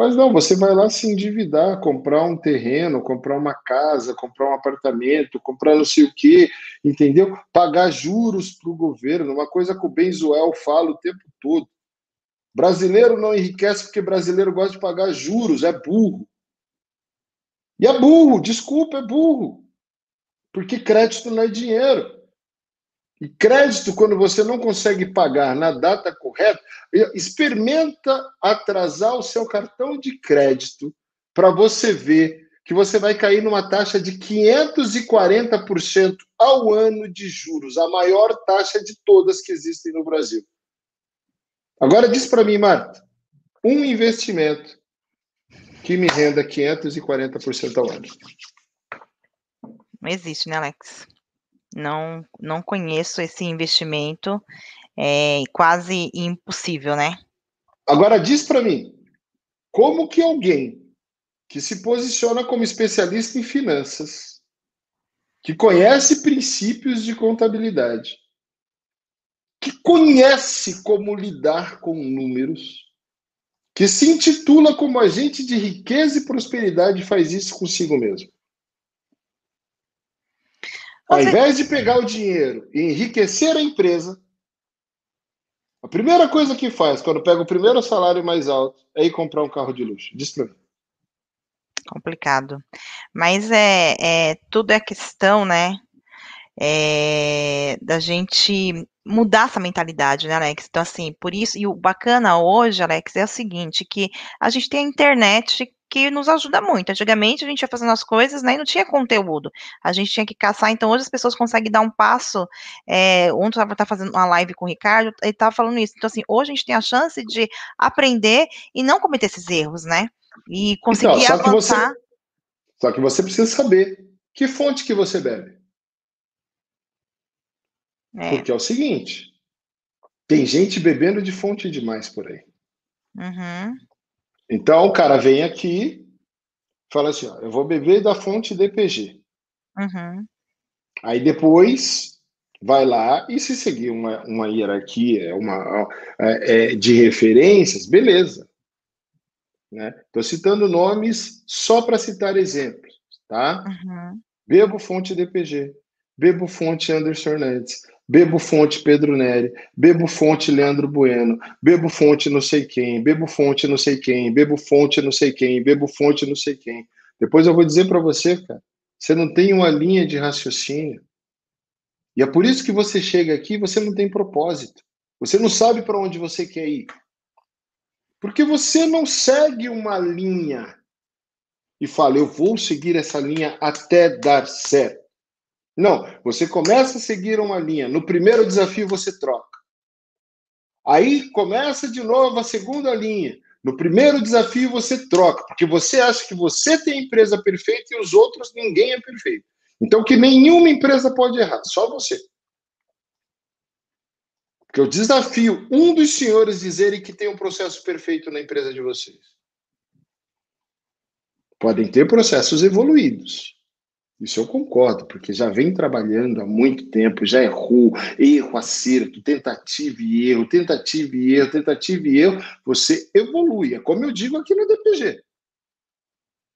Mas não, você vai lá se endividar, comprar um terreno, comprar uma casa, comprar um apartamento, comprar não sei o quê, entendeu? Pagar juros para o governo, uma coisa que o Benzuel fala o tempo todo. Brasileiro não enriquece porque brasileiro gosta de pagar juros, é burro. E é burro, desculpa, é burro. Porque crédito não é dinheiro. E crédito, quando você não consegue pagar na data correta, experimenta atrasar o seu cartão de crédito para você ver que você vai cair numa taxa de 540% ao ano de juros, a maior taxa de todas que existem no Brasil. Agora diz para mim, Marta, um investimento que me renda 540% ao ano. Não existe, né, Alex? Não, não conheço esse investimento, é quase impossível, né? Agora diz para mim, como que alguém que se posiciona como especialista em finanças, que conhece princípios de contabilidade, que conhece como lidar com números, que se intitula como agente de riqueza e prosperidade faz isso consigo mesmo. Ao invés de pegar o dinheiro e enriquecer a empresa, a primeira coisa que faz quando pega o primeiro salário mais alto é ir comprar um carro de luxo. Diz pra mim. Complicado. Mas é, é tudo é questão, né? É, da gente mudar essa mentalidade, né, Alex? Então, assim, por isso, e o bacana hoje, Alex, é o seguinte, que a gente tem a internet que nos ajuda muito. Antigamente a gente ia fazendo as coisas, né, e não tinha conteúdo. A gente tinha que caçar, então hoje as pessoas conseguem dar um passo. É, ontem eu estava fazendo uma live com o Ricardo, ele estava falando isso. Então, assim, hoje a gente tem a chance de aprender e não cometer esses erros, né? E conseguir então, só avançar. Que você, só que você precisa saber que fonte que você bebe. É. Porque é o seguinte, tem gente bebendo de fonte demais por aí. Uhum. Então o cara vem aqui, fala assim: ó, eu vou beber da fonte DPG. Uhum. Aí depois vai lá e se seguir uma, uma hierarquia, uma é, é, de referências, beleza. Estou né? citando nomes só para citar exemplos, tá? Uhum. Bebo fonte DPG, bebo fonte Anderson Hernandes, Bebo fonte Pedro Neri, bebo fonte Leandro Bueno, bebo fonte não sei quem, bebo fonte não sei quem, bebo fonte não sei quem, bebo fonte não sei quem. Depois eu vou dizer para você, cara, Você não tem uma linha de raciocínio. E é por isso que você chega aqui, você não tem propósito. Você não sabe para onde você quer ir. Porque você não segue uma linha e fala, eu vou seguir essa linha até dar certo. Não, você começa a seguir uma linha. No primeiro desafio você troca. Aí começa de novo a segunda linha. No primeiro desafio você troca, porque você acha que você tem a empresa perfeita e os outros ninguém é perfeito. Então que nenhuma empresa pode errar, só você. Porque eu desafio um dos senhores dizerem que tem um processo perfeito na empresa de vocês. Podem ter processos evoluídos. Isso eu concordo, porque já vem trabalhando há muito tempo, já errou, erro, acerto, tentativa e erro, tentativa e erro, tentativa e erro, você evolui. É como eu digo aqui no DPG.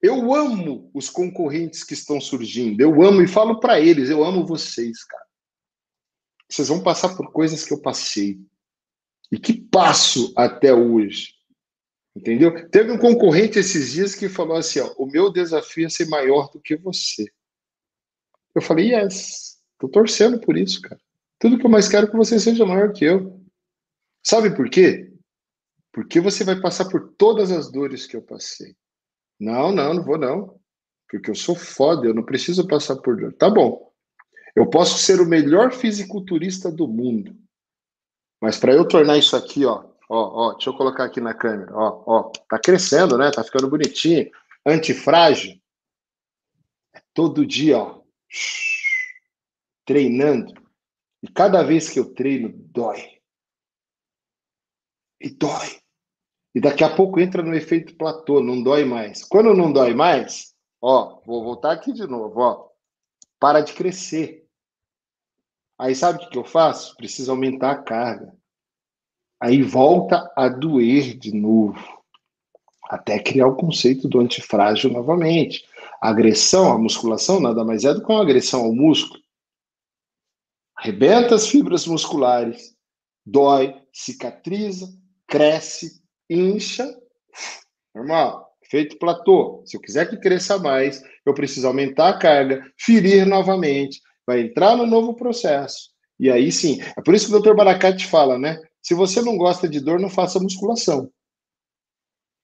Eu amo os concorrentes que estão surgindo, eu amo e falo para eles, eu amo vocês, cara. Vocês vão passar por coisas que eu passei. E que passo até hoje. Entendeu? Teve um concorrente esses dias que falou assim: ó, o meu desafio é ser maior do que você. Eu falei, yes, tô torcendo por isso, cara. Tudo que eu mais quero é que você seja maior que eu. Sabe por quê? Porque você vai passar por todas as dores que eu passei. Não, não, não vou não. Porque eu sou foda, eu não preciso passar por dor. Tá bom. Eu posso ser o melhor fisiculturista do mundo. Mas para eu tornar isso aqui, ó, ó, ó, deixa eu colocar aqui na câmera, ó, ó, tá crescendo, né? Tá ficando bonitinho, antifrágil. É todo dia, ó, treinando. E cada vez que eu treino, dói. E dói. E daqui a pouco entra no efeito platô, não dói mais. Quando não dói mais, ó, vou voltar aqui de novo, ó. Para de crescer. Aí sabe o que, eu faço? Preciso aumentar a carga. Aí volta a doer de novo. Até criar o conceito do antifrágil novamente. Agressão, a musculação, nada mais é do que uma agressão ao músculo. Arrebenta as fibras musculares, dói, cicatriza, cresce, incha. Normal. Feito platô. Se eu quiser que cresça mais, eu preciso aumentar a carga, ferir novamente, vai entrar no novo processo. E aí sim, é por isso que o Dr. Baracate fala, né? Se você não gosta de dor, não faça musculação.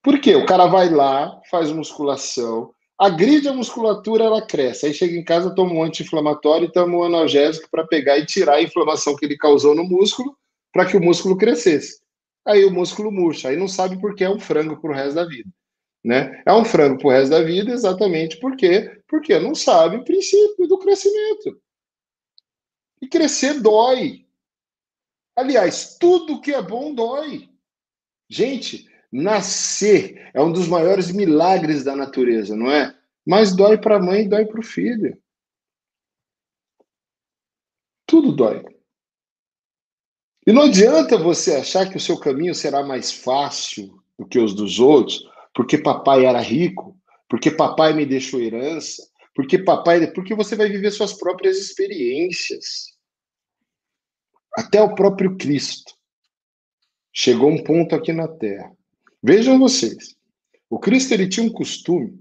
Por quê? O cara vai lá, faz musculação, agride a musculatura, ela cresce. Aí chega em casa, toma um anti-inflamatório e toma um analgésico para pegar e tirar a inflamação que ele causou no músculo, para que o músculo crescesse. Aí o músculo murcha, aí não sabe por que é um frango pro resto da vida. Né? É um frango pro resto da vida exatamente por quê? Porque não sabe o princípio do crescimento. E crescer dói. Aliás, tudo que é bom dói. Gente, nascer é um dos maiores milagres da natureza, não é? Mas dói para a mãe e dói para o filho. Tudo dói. E não adianta você achar que o seu caminho será mais fácil do que os dos outros, porque papai era rico, porque papai me deixou herança, porque papai, porque você vai viver suas próprias experiências. Até o próprio Cristo chegou um ponto aqui na Terra. Vejam vocês, o Cristo ele tinha um costume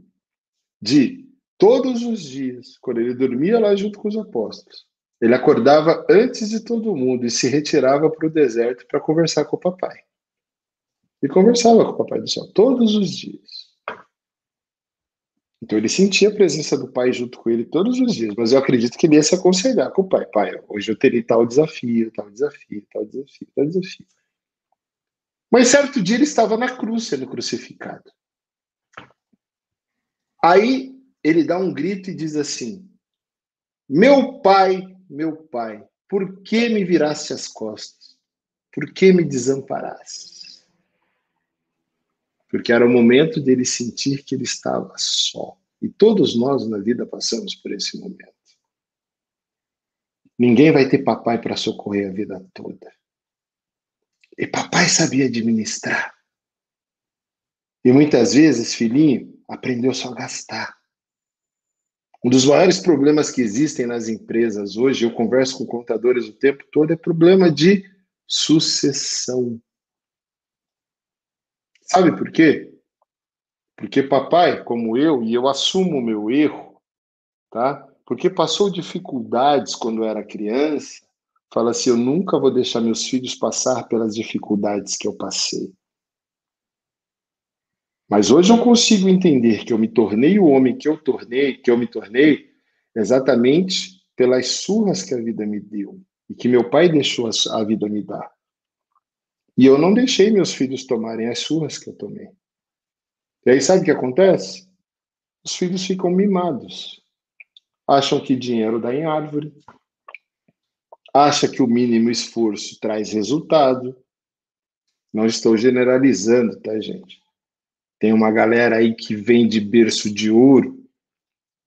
de todos os dias, quando ele dormia lá junto com os apóstolos, ele acordava antes de todo mundo e se retirava para o deserto para conversar com o papai. E conversava com o papai do céu todos os dias. Então ele sentia a presença do pai junto com ele todos os dias, mas eu acredito que ele ia se aconselhar com o pai. Pai, hoje eu terei tal desafio, tal desafio, tal desafio, tal desafio. Mas certo dia ele estava na cruz sendo crucificado. Aí ele dá um grito e diz assim: Meu pai, meu pai, por que me viraste as costas? Por que me desamparaste? porque era o momento dele sentir que ele estava só. E todos nós na vida passamos por esse momento. Ninguém vai ter papai para socorrer a vida toda. E papai sabia administrar. E muitas vezes, filhinho, aprendeu só a gastar. Um dos maiores problemas que existem nas empresas hoje, eu converso com contadores o tempo todo, é problema de sucessão. Sabe por quê? Porque papai, como eu, e eu assumo o meu erro, tá? Porque passou dificuldades quando era criança, fala assim: eu nunca vou deixar meus filhos passar pelas dificuldades que eu passei. Mas hoje eu consigo entender que eu me tornei o homem que eu tornei, que eu me tornei, exatamente pelas surras que a vida me deu e que meu pai deixou a vida me dar. E eu não deixei meus filhos tomarem as surras que eu tomei. E aí sabe o que acontece? Os filhos ficam mimados. Acham que dinheiro dá em árvore. Acha que o mínimo esforço traz resultado. Não estou generalizando, tá, gente? Tem uma galera aí que vem de berço de ouro,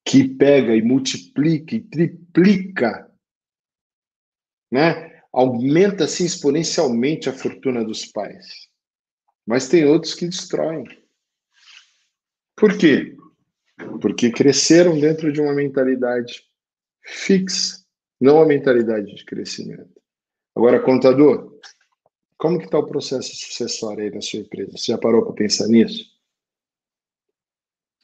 que pega e multiplica e triplica, né? Aumenta assim exponencialmente a fortuna dos pais. Mas tem outros que destroem. Por quê? Porque cresceram dentro de uma mentalidade fixa, não uma mentalidade de crescimento. Agora, contador, como que está o processo sucessório aí na sua empresa? Você já parou para pensar nisso?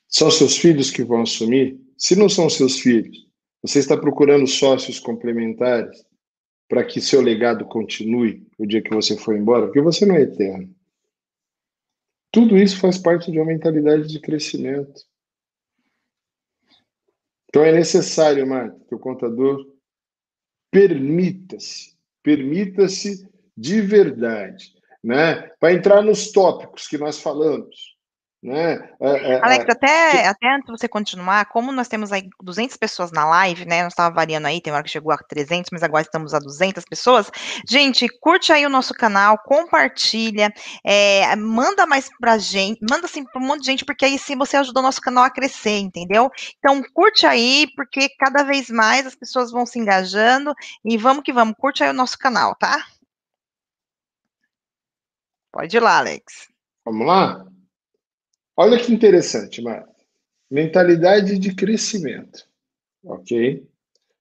São seus filhos que vão assumir? Se não são seus filhos, você está procurando sócios complementares para que seu legado continue o dia que você for embora? Porque você não é eterno. Tudo isso faz parte de uma mentalidade de crescimento. Então é necessário, Marta, que o contador permita-se, permita-se de verdade, né? Para entrar nos tópicos que nós falamos, né? É, é, Alex, é, até, até antes de você continuar, como nós temos aí 200 pessoas na live, né? Nós estava variando aí, tem hora que chegou a 300, mas agora estamos a 200 pessoas. Gente, curte aí o nosso canal, compartilha, é, manda mais pra gente, manda assim para um monte de gente, porque aí sim você ajuda o nosso canal a crescer, entendeu? Então, curte aí, porque cada vez mais as pessoas vão se engajando e vamos que vamos, curte aí o nosso canal, tá? Pode ir lá, Alex. Vamos lá? Olha que interessante, Marta. Mentalidade de crescimento, ok?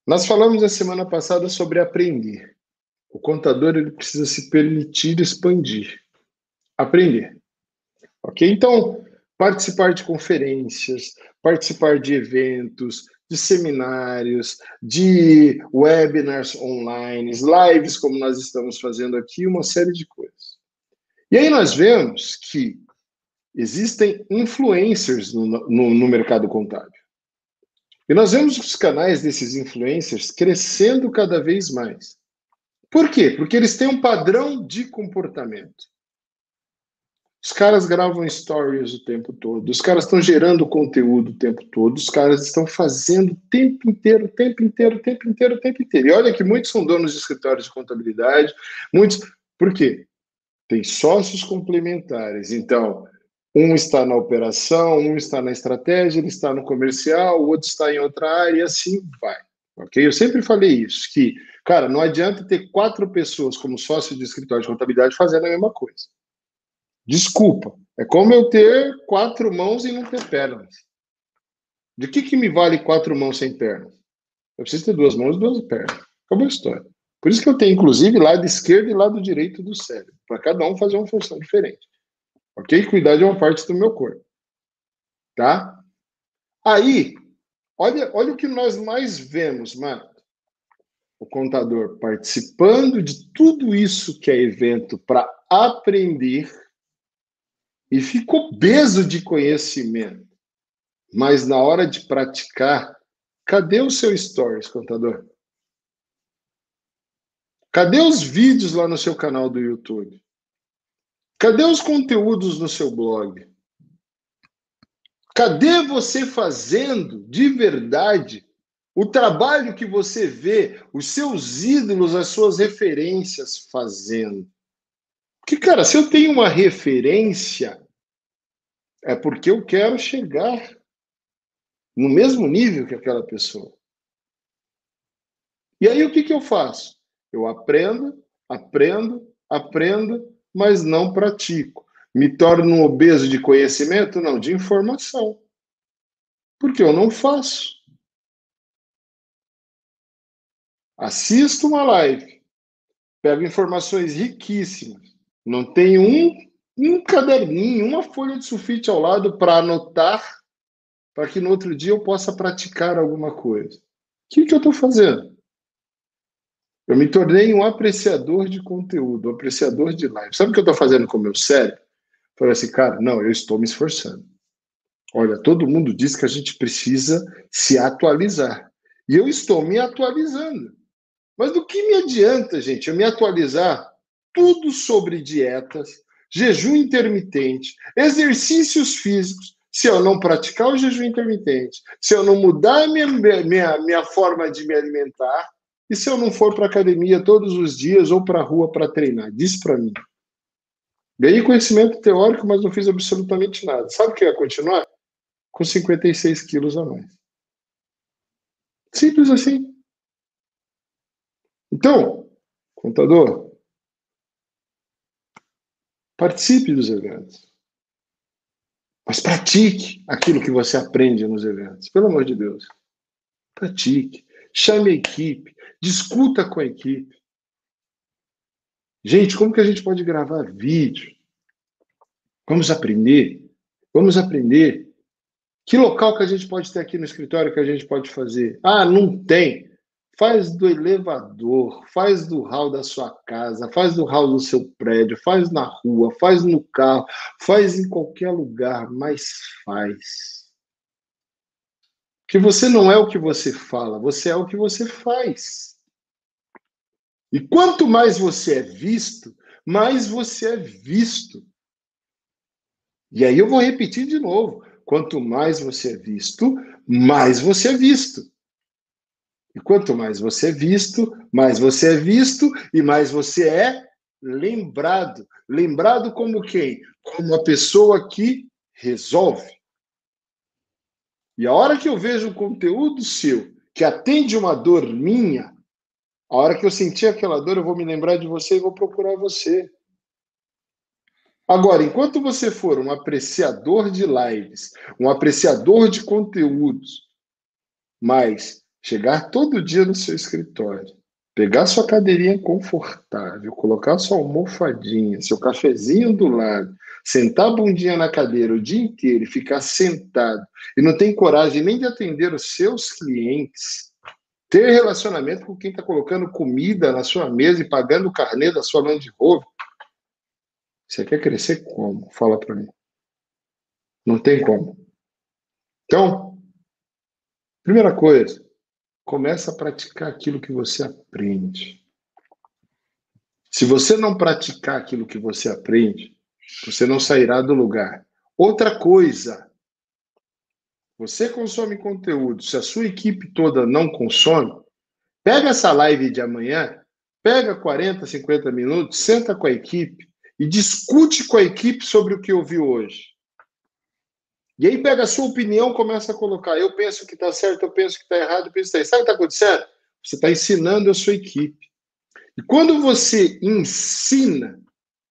Nós falamos a semana passada sobre aprender. O contador ele precisa se permitir expandir, aprender, ok? Então, participar de conferências, participar de eventos, de seminários, de webinars online, lives como nós estamos fazendo aqui, uma série de coisas. E aí nós vemos que existem influencers no, no, no mercado contábil. E nós vemos os canais desses influencers crescendo cada vez mais. Por quê? Porque eles têm um padrão de comportamento. Os caras gravam stories o tempo todo, os caras estão gerando conteúdo o tempo todo, os caras estão fazendo o tempo inteiro, o tempo inteiro, o tempo inteiro, o tempo inteiro. E olha que muitos são donos de escritórios de contabilidade, muitos. Por quê? Tem sócios complementares. Então, um está na operação, um está na estratégia, ele está no comercial, o outro está em outra área, e assim vai. Ok? Eu sempre falei isso, que, cara, não adianta ter quatro pessoas como sócio de escritório de contabilidade fazendo a mesma coisa. Desculpa. É como eu ter quatro mãos e não ter pernas. De que, que me vale quatro mãos sem pernas? Eu preciso ter duas mãos e duas pernas. Acabou a história. Por isso que eu tenho, inclusive, lado esquerdo e lado direito do cérebro, para cada um fazer uma função diferente. Ok? Cuidar de uma parte do meu corpo. Tá? Aí, olha, olha o que nós mais vemos, mano. O contador participando de tudo isso que é evento para aprender e ficou obeso de conhecimento. Mas na hora de praticar, cadê o seu stories, contador? Cadê os vídeos lá no seu canal do YouTube? Cadê os conteúdos no seu blog? Cadê você fazendo de verdade o trabalho que você vê os seus ídolos, as suas referências fazendo? Porque, cara, se eu tenho uma referência, é porque eu quero chegar no mesmo nível que aquela pessoa. E aí o que, que eu faço? Eu aprendo, aprendo, aprendo, mas não pratico. Me torno um obeso de conhecimento? Não, de informação. Porque eu não faço. Assisto uma live, pego informações riquíssimas, não tenho um, um caderninho, uma folha de sulfite ao lado para anotar, para que no outro dia eu possa praticar alguma coisa. O que, que eu estou fazendo? Eu me tornei um apreciador de conteúdo, um apreciador de live. Sabe o que eu estou fazendo com o meu cérebro? Falei assim, cara, não, eu estou me esforçando. Olha, todo mundo diz que a gente precisa se atualizar. E eu estou me atualizando. Mas do que me adianta, gente, eu me atualizar tudo sobre dietas, jejum intermitente, exercícios físicos, se eu não praticar o jejum intermitente, se eu não mudar minha, minha, minha forma de me alimentar, e se eu não for para academia todos os dias ou para a rua para treinar? Diz para mim. Ganhei conhecimento teórico, mas não fiz absolutamente nada. Sabe o que ia continuar? Com 56 quilos a mais. Simples assim. Então, contador, participe dos eventos. Mas pratique aquilo que você aprende nos eventos. Pelo amor de Deus. Pratique. Chame a equipe. Discuta com a equipe. Gente, como que a gente pode gravar vídeo? Vamos aprender. Vamos aprender. Que local que a gente pode ter aqui no escritório que a gente pode fazer? Ah, não tem. Faz do elevador, faz do hall da sua casa, faz do hall do seu prédio, faz na rua, faz no carro, faz em qualquer lugar, mas faz. Que você não é o que você fala, você é o que você faz. E quanto mais você é visto, mais você é visto. E aí eu vou repetir de novo: quanto mais você é visto, mais você é visto. E quanto mais você é visto, mais você é visto e mais você é lembrado. Lembrado como quem? Como uma pessoa que resolve. E a hora que eu vejo o conteúdo seu que atende uma dor minha, a hora que eu sentir aquela dor, eu vou me lembrar de você e vou procurar você. Agora, enquanto você for um apreciador de lives, um apreciador de conteúdos, mas chegar todo dia no seu escritório, pegar sua cadeirinha confortável, colocar sua almofadinha, seu cafezinho do lado, sentar a bundinha na cadeira o dia inteiro e ficar sentado e não tem coragem nem de atender os seus clientes, ter relacionamento com quem está colocando comida na sua mesa e pagando o carnê da sua Land Rover, você quer crescer como? Fala para mim. Não tem como. Então, primeira coisa, começa a praticar aquilo que você aprende. Se você não praticar aquilo que você aprende, você não sairá do lugar. Outra coisa, você consome conteúdo, se a sua equipe toda não consome, pega essa live de amanhã, pega 40, 50 minutos, senta com a equipe e discute com a equipe sobre o que ouviu hoje. E aí pega a sua opinião, começa a colocar. Eu penso que está certo, eu penso que está errado, eu penso que está Sabe o que está acontecendo? Você está ensinando a sua equipe. E quando você ensina,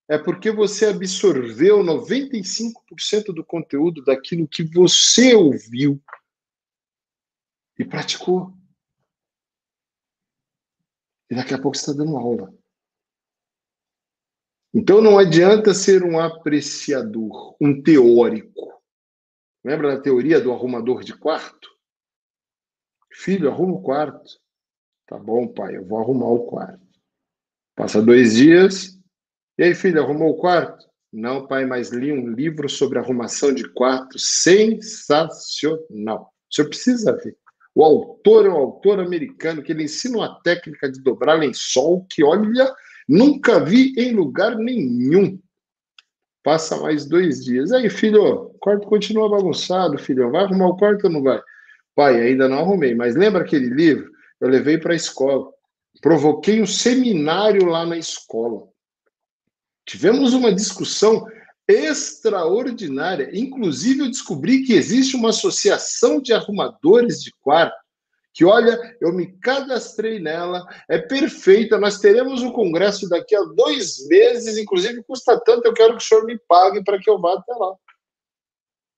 é porque você absorveu 95% do conteúdo daquilo que você ouviu e praticou. E daqui a pouco você está dando aula. Então não adianta ser um apreciador, um teórico. Lembra da teoria do arrumador de quarto? Filho, arruma o quarto. Tá bom, pai, eu vou arrumar o quarto. Passa dois dias. E aí, filho, arrumou o quarto? Não, pai, mas li um livro sobre arrumação de quarto sensacional. O senhor precisa ver. O autor é um autor americano que ele ensina uma técnica de dobrar lençol que, olha, nunca vi em lugar nenhum. Passa mais dois dias. Aí, filho, o quarto continua bagunçado, filho. Vai arrumar o quarto ou não vai? Pai, ainda não arrumei. Mas lembra aquele livro? Eu levei para a escola. Provoquei um seminário lá na escola. Tivemos uma discussão extraordinária. Inclusive, eu descobri que existe uma associação de arrumadores de quarto que olha, eu me cadastrei nela, é perfeita, nós teremos um congresso daqui a dois meses, inclusive custa tanto, eu quero que o senhor me pague para que eu vá até lá.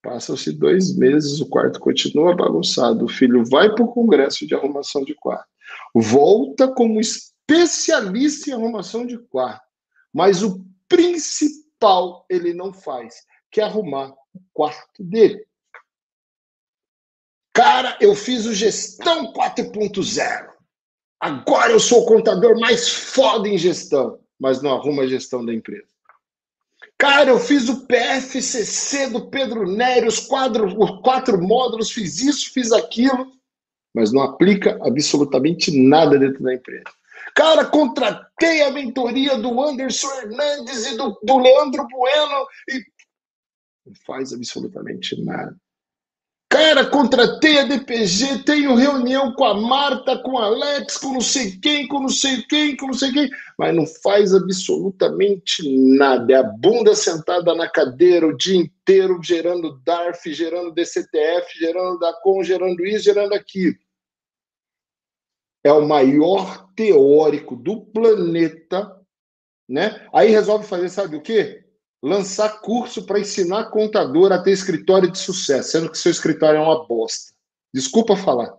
Passam-se dois meses, o quarto continua bagunçado, o filho vai para o congresso de arrumação de quarto, volta como especialista em arrumação de quarto, mas o principal ele não faz, que é arrumar o quarto dele. Cara, eu fiz o gestão 4.0. Agora eu sou o contador mais foda em gestão, mas não arruma a gestão da empresa. Cara, eu fiz o PFCC do Pedro Nery, os, quadro, quatro módulos, fiz isso, fiz aquilo, mas não aplica absolutamente nada dentro da empresa. Cara, contratei a mentoria do Anderson Hernandes e do, do Leandro Bueno e não faz absolutamente nada. Cara, contratei a DPG, tenho reunião com a Marta, com a Alex, com não sei quem, com não sei quem, com não sei quem, mas não faz absolutamente nada. É a bunda sentada na cadeira o dia inteiro, gerando DARF, gerando DCTF, gerando DACOM, gerando isso, gerando aquilo. É o maior teórico do planeta, né? Aí resolve fazer, sabe o quê? lançar curso para ensinar contador a ter escritório de sucesso, sendo que seu escritório é uma bosta. Desculpa falar,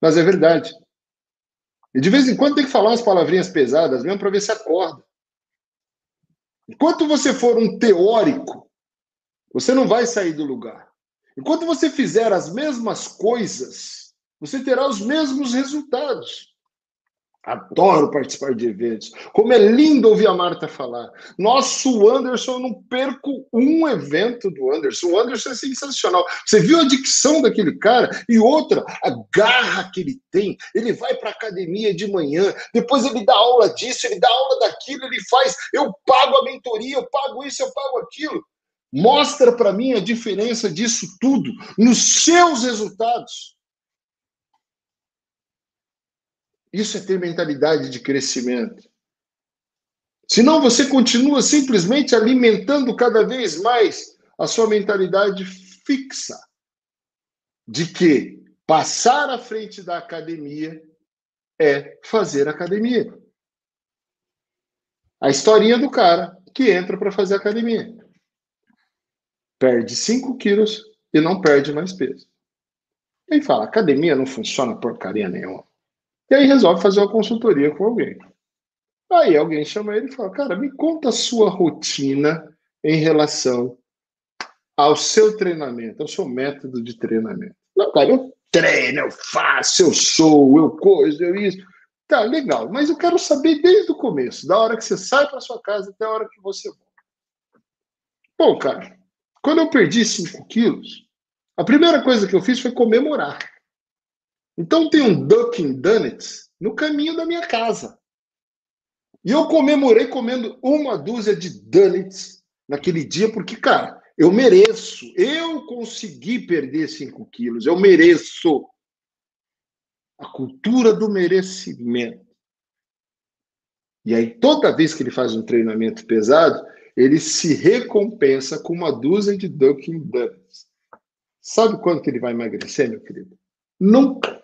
mas é verdade. E de vez em quando tem que falar umas palavrinhas pesadas mesmo para ver se acorda. Enquanto você for um teórico, você não vai sair do lugar. Enquanto você fizer as mesmas coisas, você terá os mesmos resultados. Adoro participar de eventos. Como é lindo ouvir a Marta falar. Nosso Anderson, eu não perco um evento do Anderson. O Anderson é sensacional. Você viu a dicção daquele cara? E outra, a garra que ele tem. Ele vai para academia de manhã, depois ele dá aula disso, ele dá aula daquilo, ele faz. Eu pago a mentoria, eu pago isso, eu pago aquilo. Mostra para mim a diferença disso tudo nos seus resultados. Isso é ter mentalidade de crescimento. Senão você continua simplesmente alimentando cada vez mais a sua mentalidade fixa de que passar à frente da academia é fazer academia. A historinha do cara que entra para fazer academia. Perde 5 quilos e não perde mais peso. Ele fala: academia não funciona porcaria nenhuma. E aí resolve fazer uma consultoria com alguém. Aí alguém chama ele e fala: Cara, me conta a sua rotina em relação ao seu treinamento, ao seu método de treinamento. Não, cara, eu treino, eu faço, eu sou, eu coisa, eu isso. Tá, legal, mas eu quero saber desde o começo, da hora que você sai para sua casa até a hora que você volta. Bom, cara, quando eu perdi 5 quilos, a primeira coisa que eu fiz foi comemorar. Então tem um Dunkin' Donuts no caminho da minha casa. E eu comemorei comendo uma dúzia de donuts naquele dia, porque, cara, eu mereço. Eu consegui perder 5 quilos. Eu mereço. A cultura do merecimento. E aí, toda vez que ele faz um treinamento pesado, ele se recompensa com uma dúzia de Dunkin' Donuts. Sabe quanto que ele vai emagrecer, meu querido? Nunca.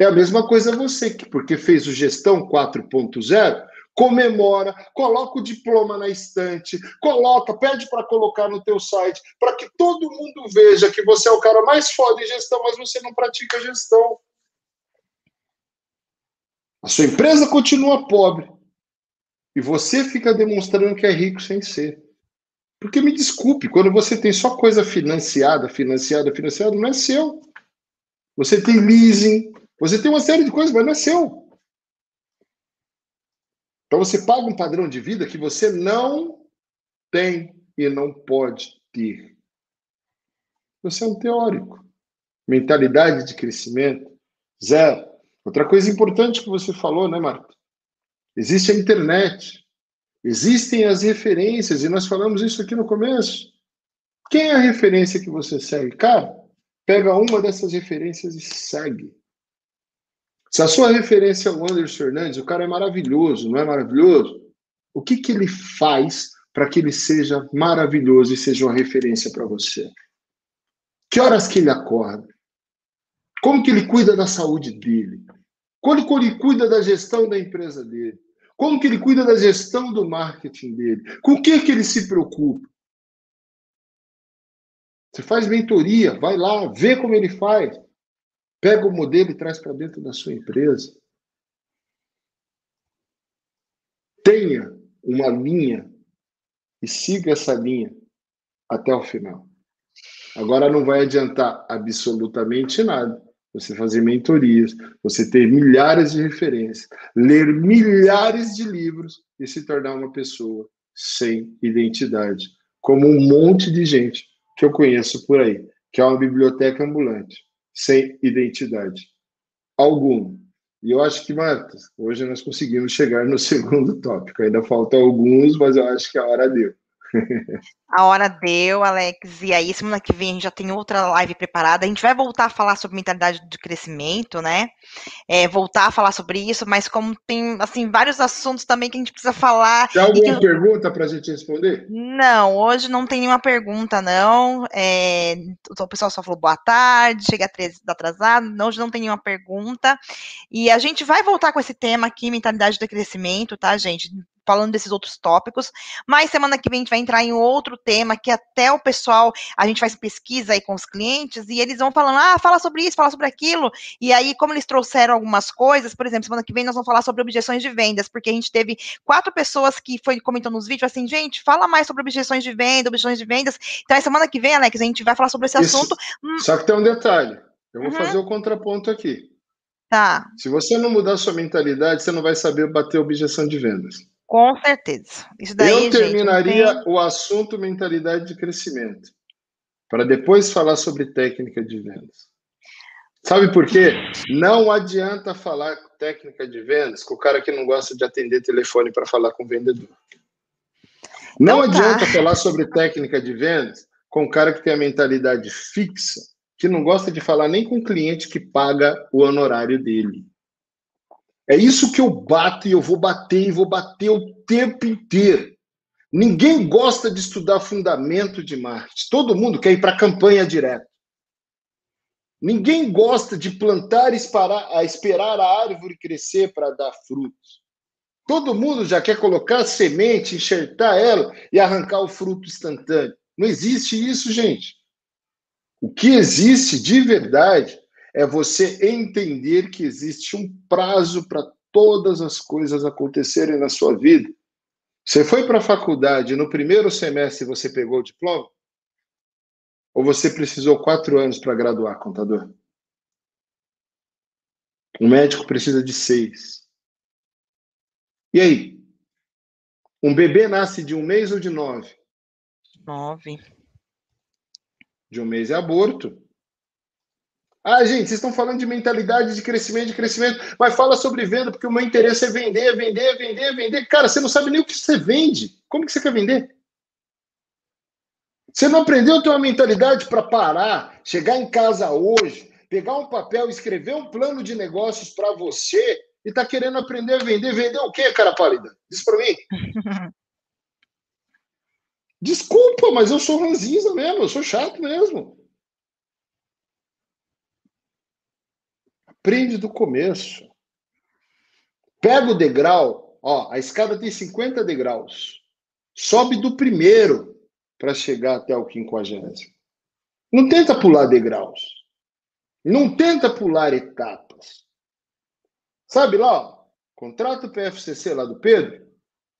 É a mesma coisa você, que porque fez o Gestão 4.0, comemora, coloca o diploma na estante, coloca, pede para colocar no teu site, para que todo mundo veja que você é o cara mais foda em gestão, mas você não pratica gestão. A sua empresa continua pobre. E você fica demonstrando que é rico sem ser. Porque me desculpe, quando você tem só coisa financiada, financiada, financiada, não é seu. Você tem leasing, você tem uma série de coisas, mas não é seu. Então você paga um padrão de vida que você não tem e não pode ter. Você é um teórico. Mentalidade de crescimento, zero. Outra coisa importante que você falou, né, Marta? Existe a internet. Existem as referências, e nós falamos isso aqui no começo. Quem é a referência que você segue? Cara, pega uma dessas referências e segue. Se a sua referência é o Anderson Fernandes, o cara é maravilhoso, não é maravilhoso? O que, que ele faz para que ele seja maravilhoso e seja uma referência para você? Que horas que ele acorda? Como que ele cuida da saúde dele? Como que ele cuida da gestão da empresa dele? Como que ele cuida da gestão do marketing dele? Com o que que ele se preocupa? Você faz mentoria, vai lá, vê como ele faz. Pega o modelo e traz para dentro da sua empresa. Tenha uma linha e siga essa linha até o final. Agora não vai adiantar absolutamente nada você fazer mentorias, você ter milhares de referências, ler milhares de livros e se tornar uma pessoa sem identidade, como um monte de gente que eu conheço por aí, que é uma biblioteca ambulante, sem identidade alguma. E eu acho que, Marta, hoje nós conseguimos chegar no segundo tópico. Ainda faltam alguns, mas eu acho que a hora deu. A hora deu, Alex. E aí, semana que vem a gente já tem outra live preparada. A gente vai voltar a falar sobre mentalidade de crescimento, né? É, voltar a falar sobre isso, mas como tem, assim, vários assuntos também que a gente precisa falar. Tem alguma que... pergunta para a gente responder? Não, hoje não tem nenhuma pergunta, não. É, o pessoal só falou boa tarde, chega atrasado. Hoje não tem nenhuma pergunta. E a gente vai voltar com esse tema aqui, mentalidade de crescimento, tá, gente? Falando desses outros tópicos, mas semana que vem a gente vai entrar em outro tema que até o pessoal, a gente faz pesquisa aí com os clientes e eles vão falando, ah, fala sobre isso, fala sobre aquilo, e aí como eles trouxeram algumas coisas, por exemplo, semana que vem nós vamos falar sobre objeções de vendas, porque a gente teve quatro pessoas que foi comentando nos vídeos assim, gente, fala mais sobre objeções de venda, objeções de vendas, então semana que vem, Alex, a gente vai falar sobre esse isso, assunto. Hum. Só que tem um detalhe, eu vou uhum. fazer o contraponto aqui. Tá. Se você não mudar sua mentalidade, você não vai saber bater objeção de vendas. Com certeza. Isso daí, Eu terminaria gente, tem... o assunto mentalidade de crescimento, para depois falar sobre técnica de vendas. Sabe por quê? Não adianta falar técnica de vendas com o cara que não gosta de atender telefone para falar com o vendedor. Não então, adianta tá. falar sobre técnica de vendas com o cara que tem a mentalidade fixa, que não gosta de falar nem com o cliente que paga o honorário dele. É isso que eu bato e eu vou bater e vou bater o tempo inteiro. Ninguém gosta de estudar fundamento de marketing. Todo mundo quer ir para a campanha direta. Ninguém gosta de plantar e esperar, a árvore crescer para dar frutos. Todo mundo já quer colocar semente, enxertar ela e arrancar o fruto instantâneo. Não existe isso, gente. O que existe de verdade é você entender que existe um prazo para todas as coisas acontecerem na sua vida. Você foi para a faculdade, no primeiro semestre você pegou o diploma? Ou você precisou quatro anos para graduar, contador? Um médico precisa de seis. E aí? Um bebê nasce de um mês ou de nove? Nove. De um mês é aborto. Ah, gente, vocês estão falando de mentalidade de crescimento, de crescimento, mas fala sobre venda, porque o meu interesse é vender, vender, vender, vender. Cara, você não sabe nem o que você vende. Como que você quer vender? Você não aprendeu a ter uma mentalidade para parar, chegar em casa hoje, pegar um papel, escrever um plano de negócios para você e tá querendo aprender a vender. Vender o quê, cara pálida? Diz para mim. Desculpa, mas eu sou ranzinza mesmo, eu sou chato mesmo. Aprende do começo. Pega o degrau, ó, a escada tem 50 degraus. Sobe do primeiro para chegar até o quinquagésimo. Não tenta pular degraus. Não tenta pular etapas. Sabe lá, ó, contrata o PFCC lá do Pedro,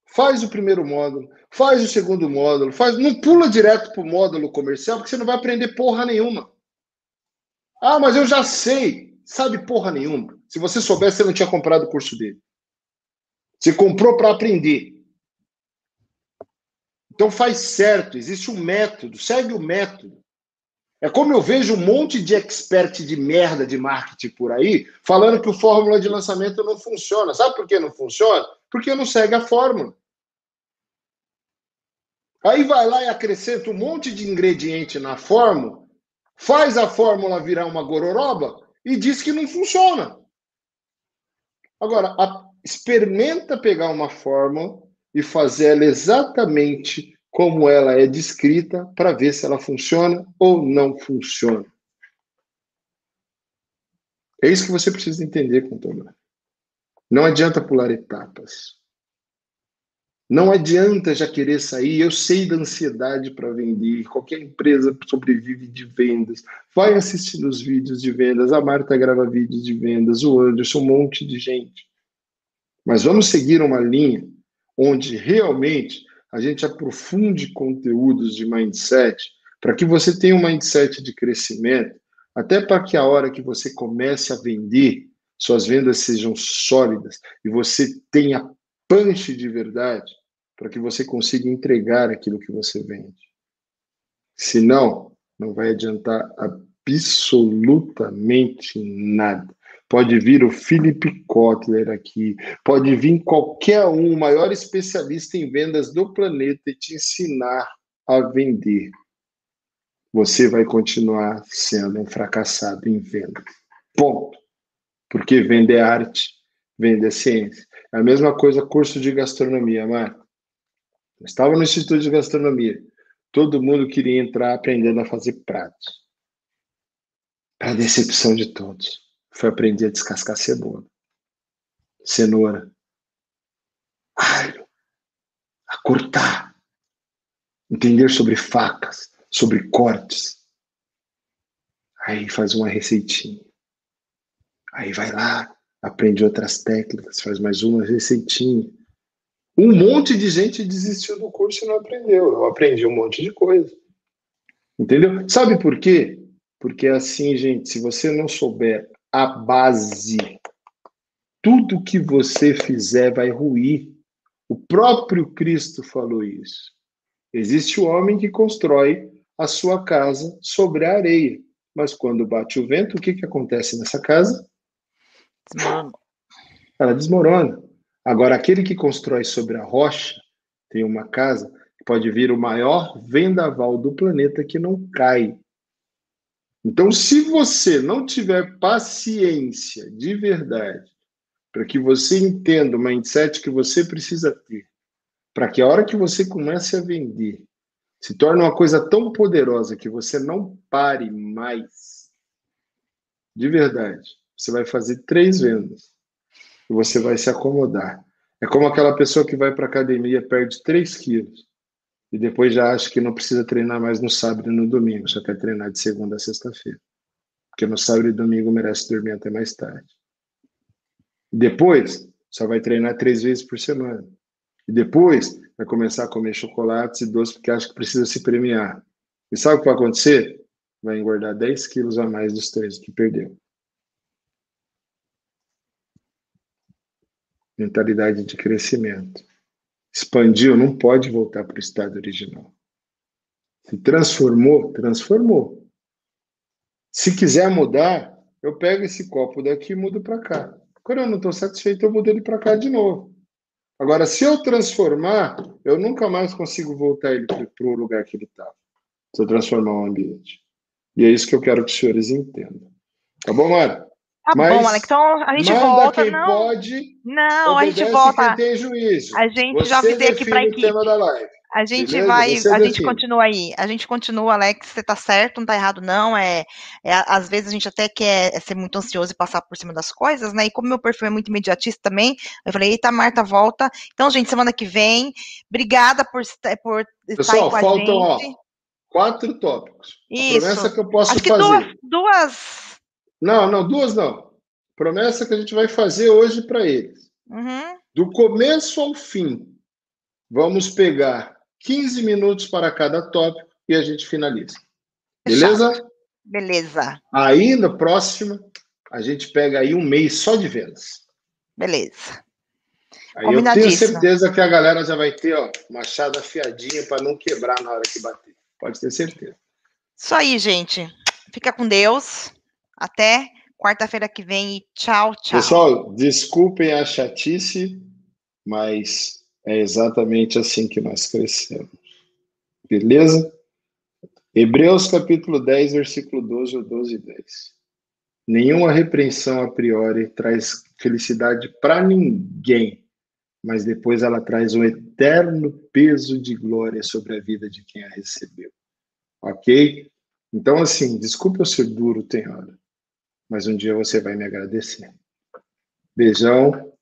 faz o primeiro módulo, faz o segundo módulo, faz, não pula direto para o módulo comercial, porque você não vai aprender porra nenhuma. Ah, mas eu já sei. Sabe porra nenhuma. Se você soubesse, você não tinha comprado o curso dele. Você comprou para aprender. Então faz certo, existe um método, segue o método. É como eu vejo um monte de expert de merda de marketing por aí falando que o fórmula de lançamento não funciona. Sabe por que não funciona? Porque não segue a fórmula. Aí vai lá e acrescenta um monte de ingrediente na fórmula, faz a fórmula virar uma gororoba e diz que não funciona. Agora, a, experimenta pegar uma fórmula e fazer ela exatamente como ela é descrita para ver se ela funciona ou não funciona. É isso que você precisa entender, contador. Não adianta pular etapas. Não adianta já querer sair. Eu sei da ansiedade para vender. Qualquer empresa sobrevive de vendas. Vai assistindo os vídeos de vendas. A Marta grava vídeos de vendas. O Anderson, um monte de gente. Mas vamos seguir uma linha onde realmente a gente aprofunde conteúdos de mindset Para que você tenha um mindset de crescimento, até para que a hora que você comece a vender, suas vendas sejam sólidas e você tenha punch de verdade, para que você consiga entregar aquilo que você vende. Senão, não vai adiantar absolutamente nada. Pode vir o Philip Kotler aqui, pode vir qualquer um, o maior especialista em vendas do planeta e te ensinar a vender. Você vai continuar sendo um fracassado em venda. Ponto. Porque vender é arte, vender é ciência. É a mesma coisa curso de gastronomia, Marco. Estava no Instituto de Gastronomia. Todo mundo queria entrar aprendendo a fazer pratos. Para decepção de todos, foi aprender a descascar cebola, cenoura, alho, a cortar, entender sobre facas, sobre cortes. Aí faz uma receitinha. Aí vai lá, aprende outras técnicas, faz mais uma receitinha. Um monte de gente desistiu do curso e não aprendeu. Eu aprendi um monte de coisa. Entendeu? Sabe por quê? Porque assim, gente, se você não souber a base, tudo que você fizer vai ruir. O próprio Cristo falou isso. Existe o homem que constrói a sua casa sobre a areia. Mas quando bate o vento, o que, que acontece nessa casa? Desmorona. Ela desmorona. Agora, aquele que constrói sobre a rocha tem uma casa pode vir o maior vendaval do planeta que não cai. Então, se você não tiver paciência de verdade, para que você entenda o mindset que você precisa ter, para que a hora que você comece a vender, se torne uma coisa tão poderosa que você não pare mais, de verdade, você vai fazer três vendas e você vai se acomodar. É como aquela pessoa que vai para academia, perde 3 quilos e depois já acha que não precisa treinar mais no sábado e no domingo, só quer treinar de segunda a sexta-feira. Porque no sábado e domingo merece dormir até mais tarde. Depois, só vai treinar três vezes por semana. E depois, vai começar a comer chocolates e doces porque acha que precisa se premiar. E sabe o que vai acontecer? Vai engordar 10 quilos a mais dos três que perdeu. Mentalidade de crescimento. Expandiu, não pode voltar para o estado original. Se transformou, transformou. Se quiser mudar, eu pego esse copo daqui e mudo para cá. Quando eu não estou satisfeito, eu mudo ele para cá de novo. Agora, se eu transformar, eu nunca mais consigo voltar ele para o lugar que ele estava. Se eu transformar o ambiente. E é isso que eu quero que os senhores entendam. Tá bom, Mara? Tá Mas bom, Alex. Então a gente volta. Quem não, pode, não, a gente volta. Quem tem juízo. A gente Você já avisei aqui para a equipe. A gente Beleza? vai, Você a define. gente continua aí. A gente continua, Alex. Você tá certo, não tá errado, não. É, é, às vezes a gente até quer ser muito ansioso e passar por cima das coisas, né? E como meu perfil é muito imediatista também, eu falei, eita, Marta, volta. Então, gente, semana que vem. Obrigada por, por Pessoal, estar aí com faltam, a gente. Ó, quatro tópicos. Isso. A promessa que eu posso Acho fazer. Duas, duas não, não, duas não. Promessa que a gente vai fazer hoje para eles. Uhum. Do começo ao fim, vamos pegar 15 minutos para cada tópico e a gente finaliza. Beleza? Beleza. Aí, na próxima, a gente pega aí um mês só de vendas. Beleza. Aí eu tenho certeza que a galera já vai ter ó, machado afiadinha para não quebrar na hora que bater. Pode ter certeza. Isso aí, gente. Fica com Deus. Até quarta-feira que vem e tchau, tchau. Pessoal, desculpem a chatice, mas é exatamente assim que nós crescemos. Beleza? Hebreus capítulo 10, versículo 12 ou 12 e 10. Nenhuma repreensão a priori traz felicidade para ninguém, mas depois ela traz um eterno peso de glória sobre a vida de quem a recebeu. Ok? Então, assim, desculpa eu ser duro, tem hora mas um dia você vai me agradecer. Beijão.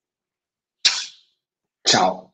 Tchau.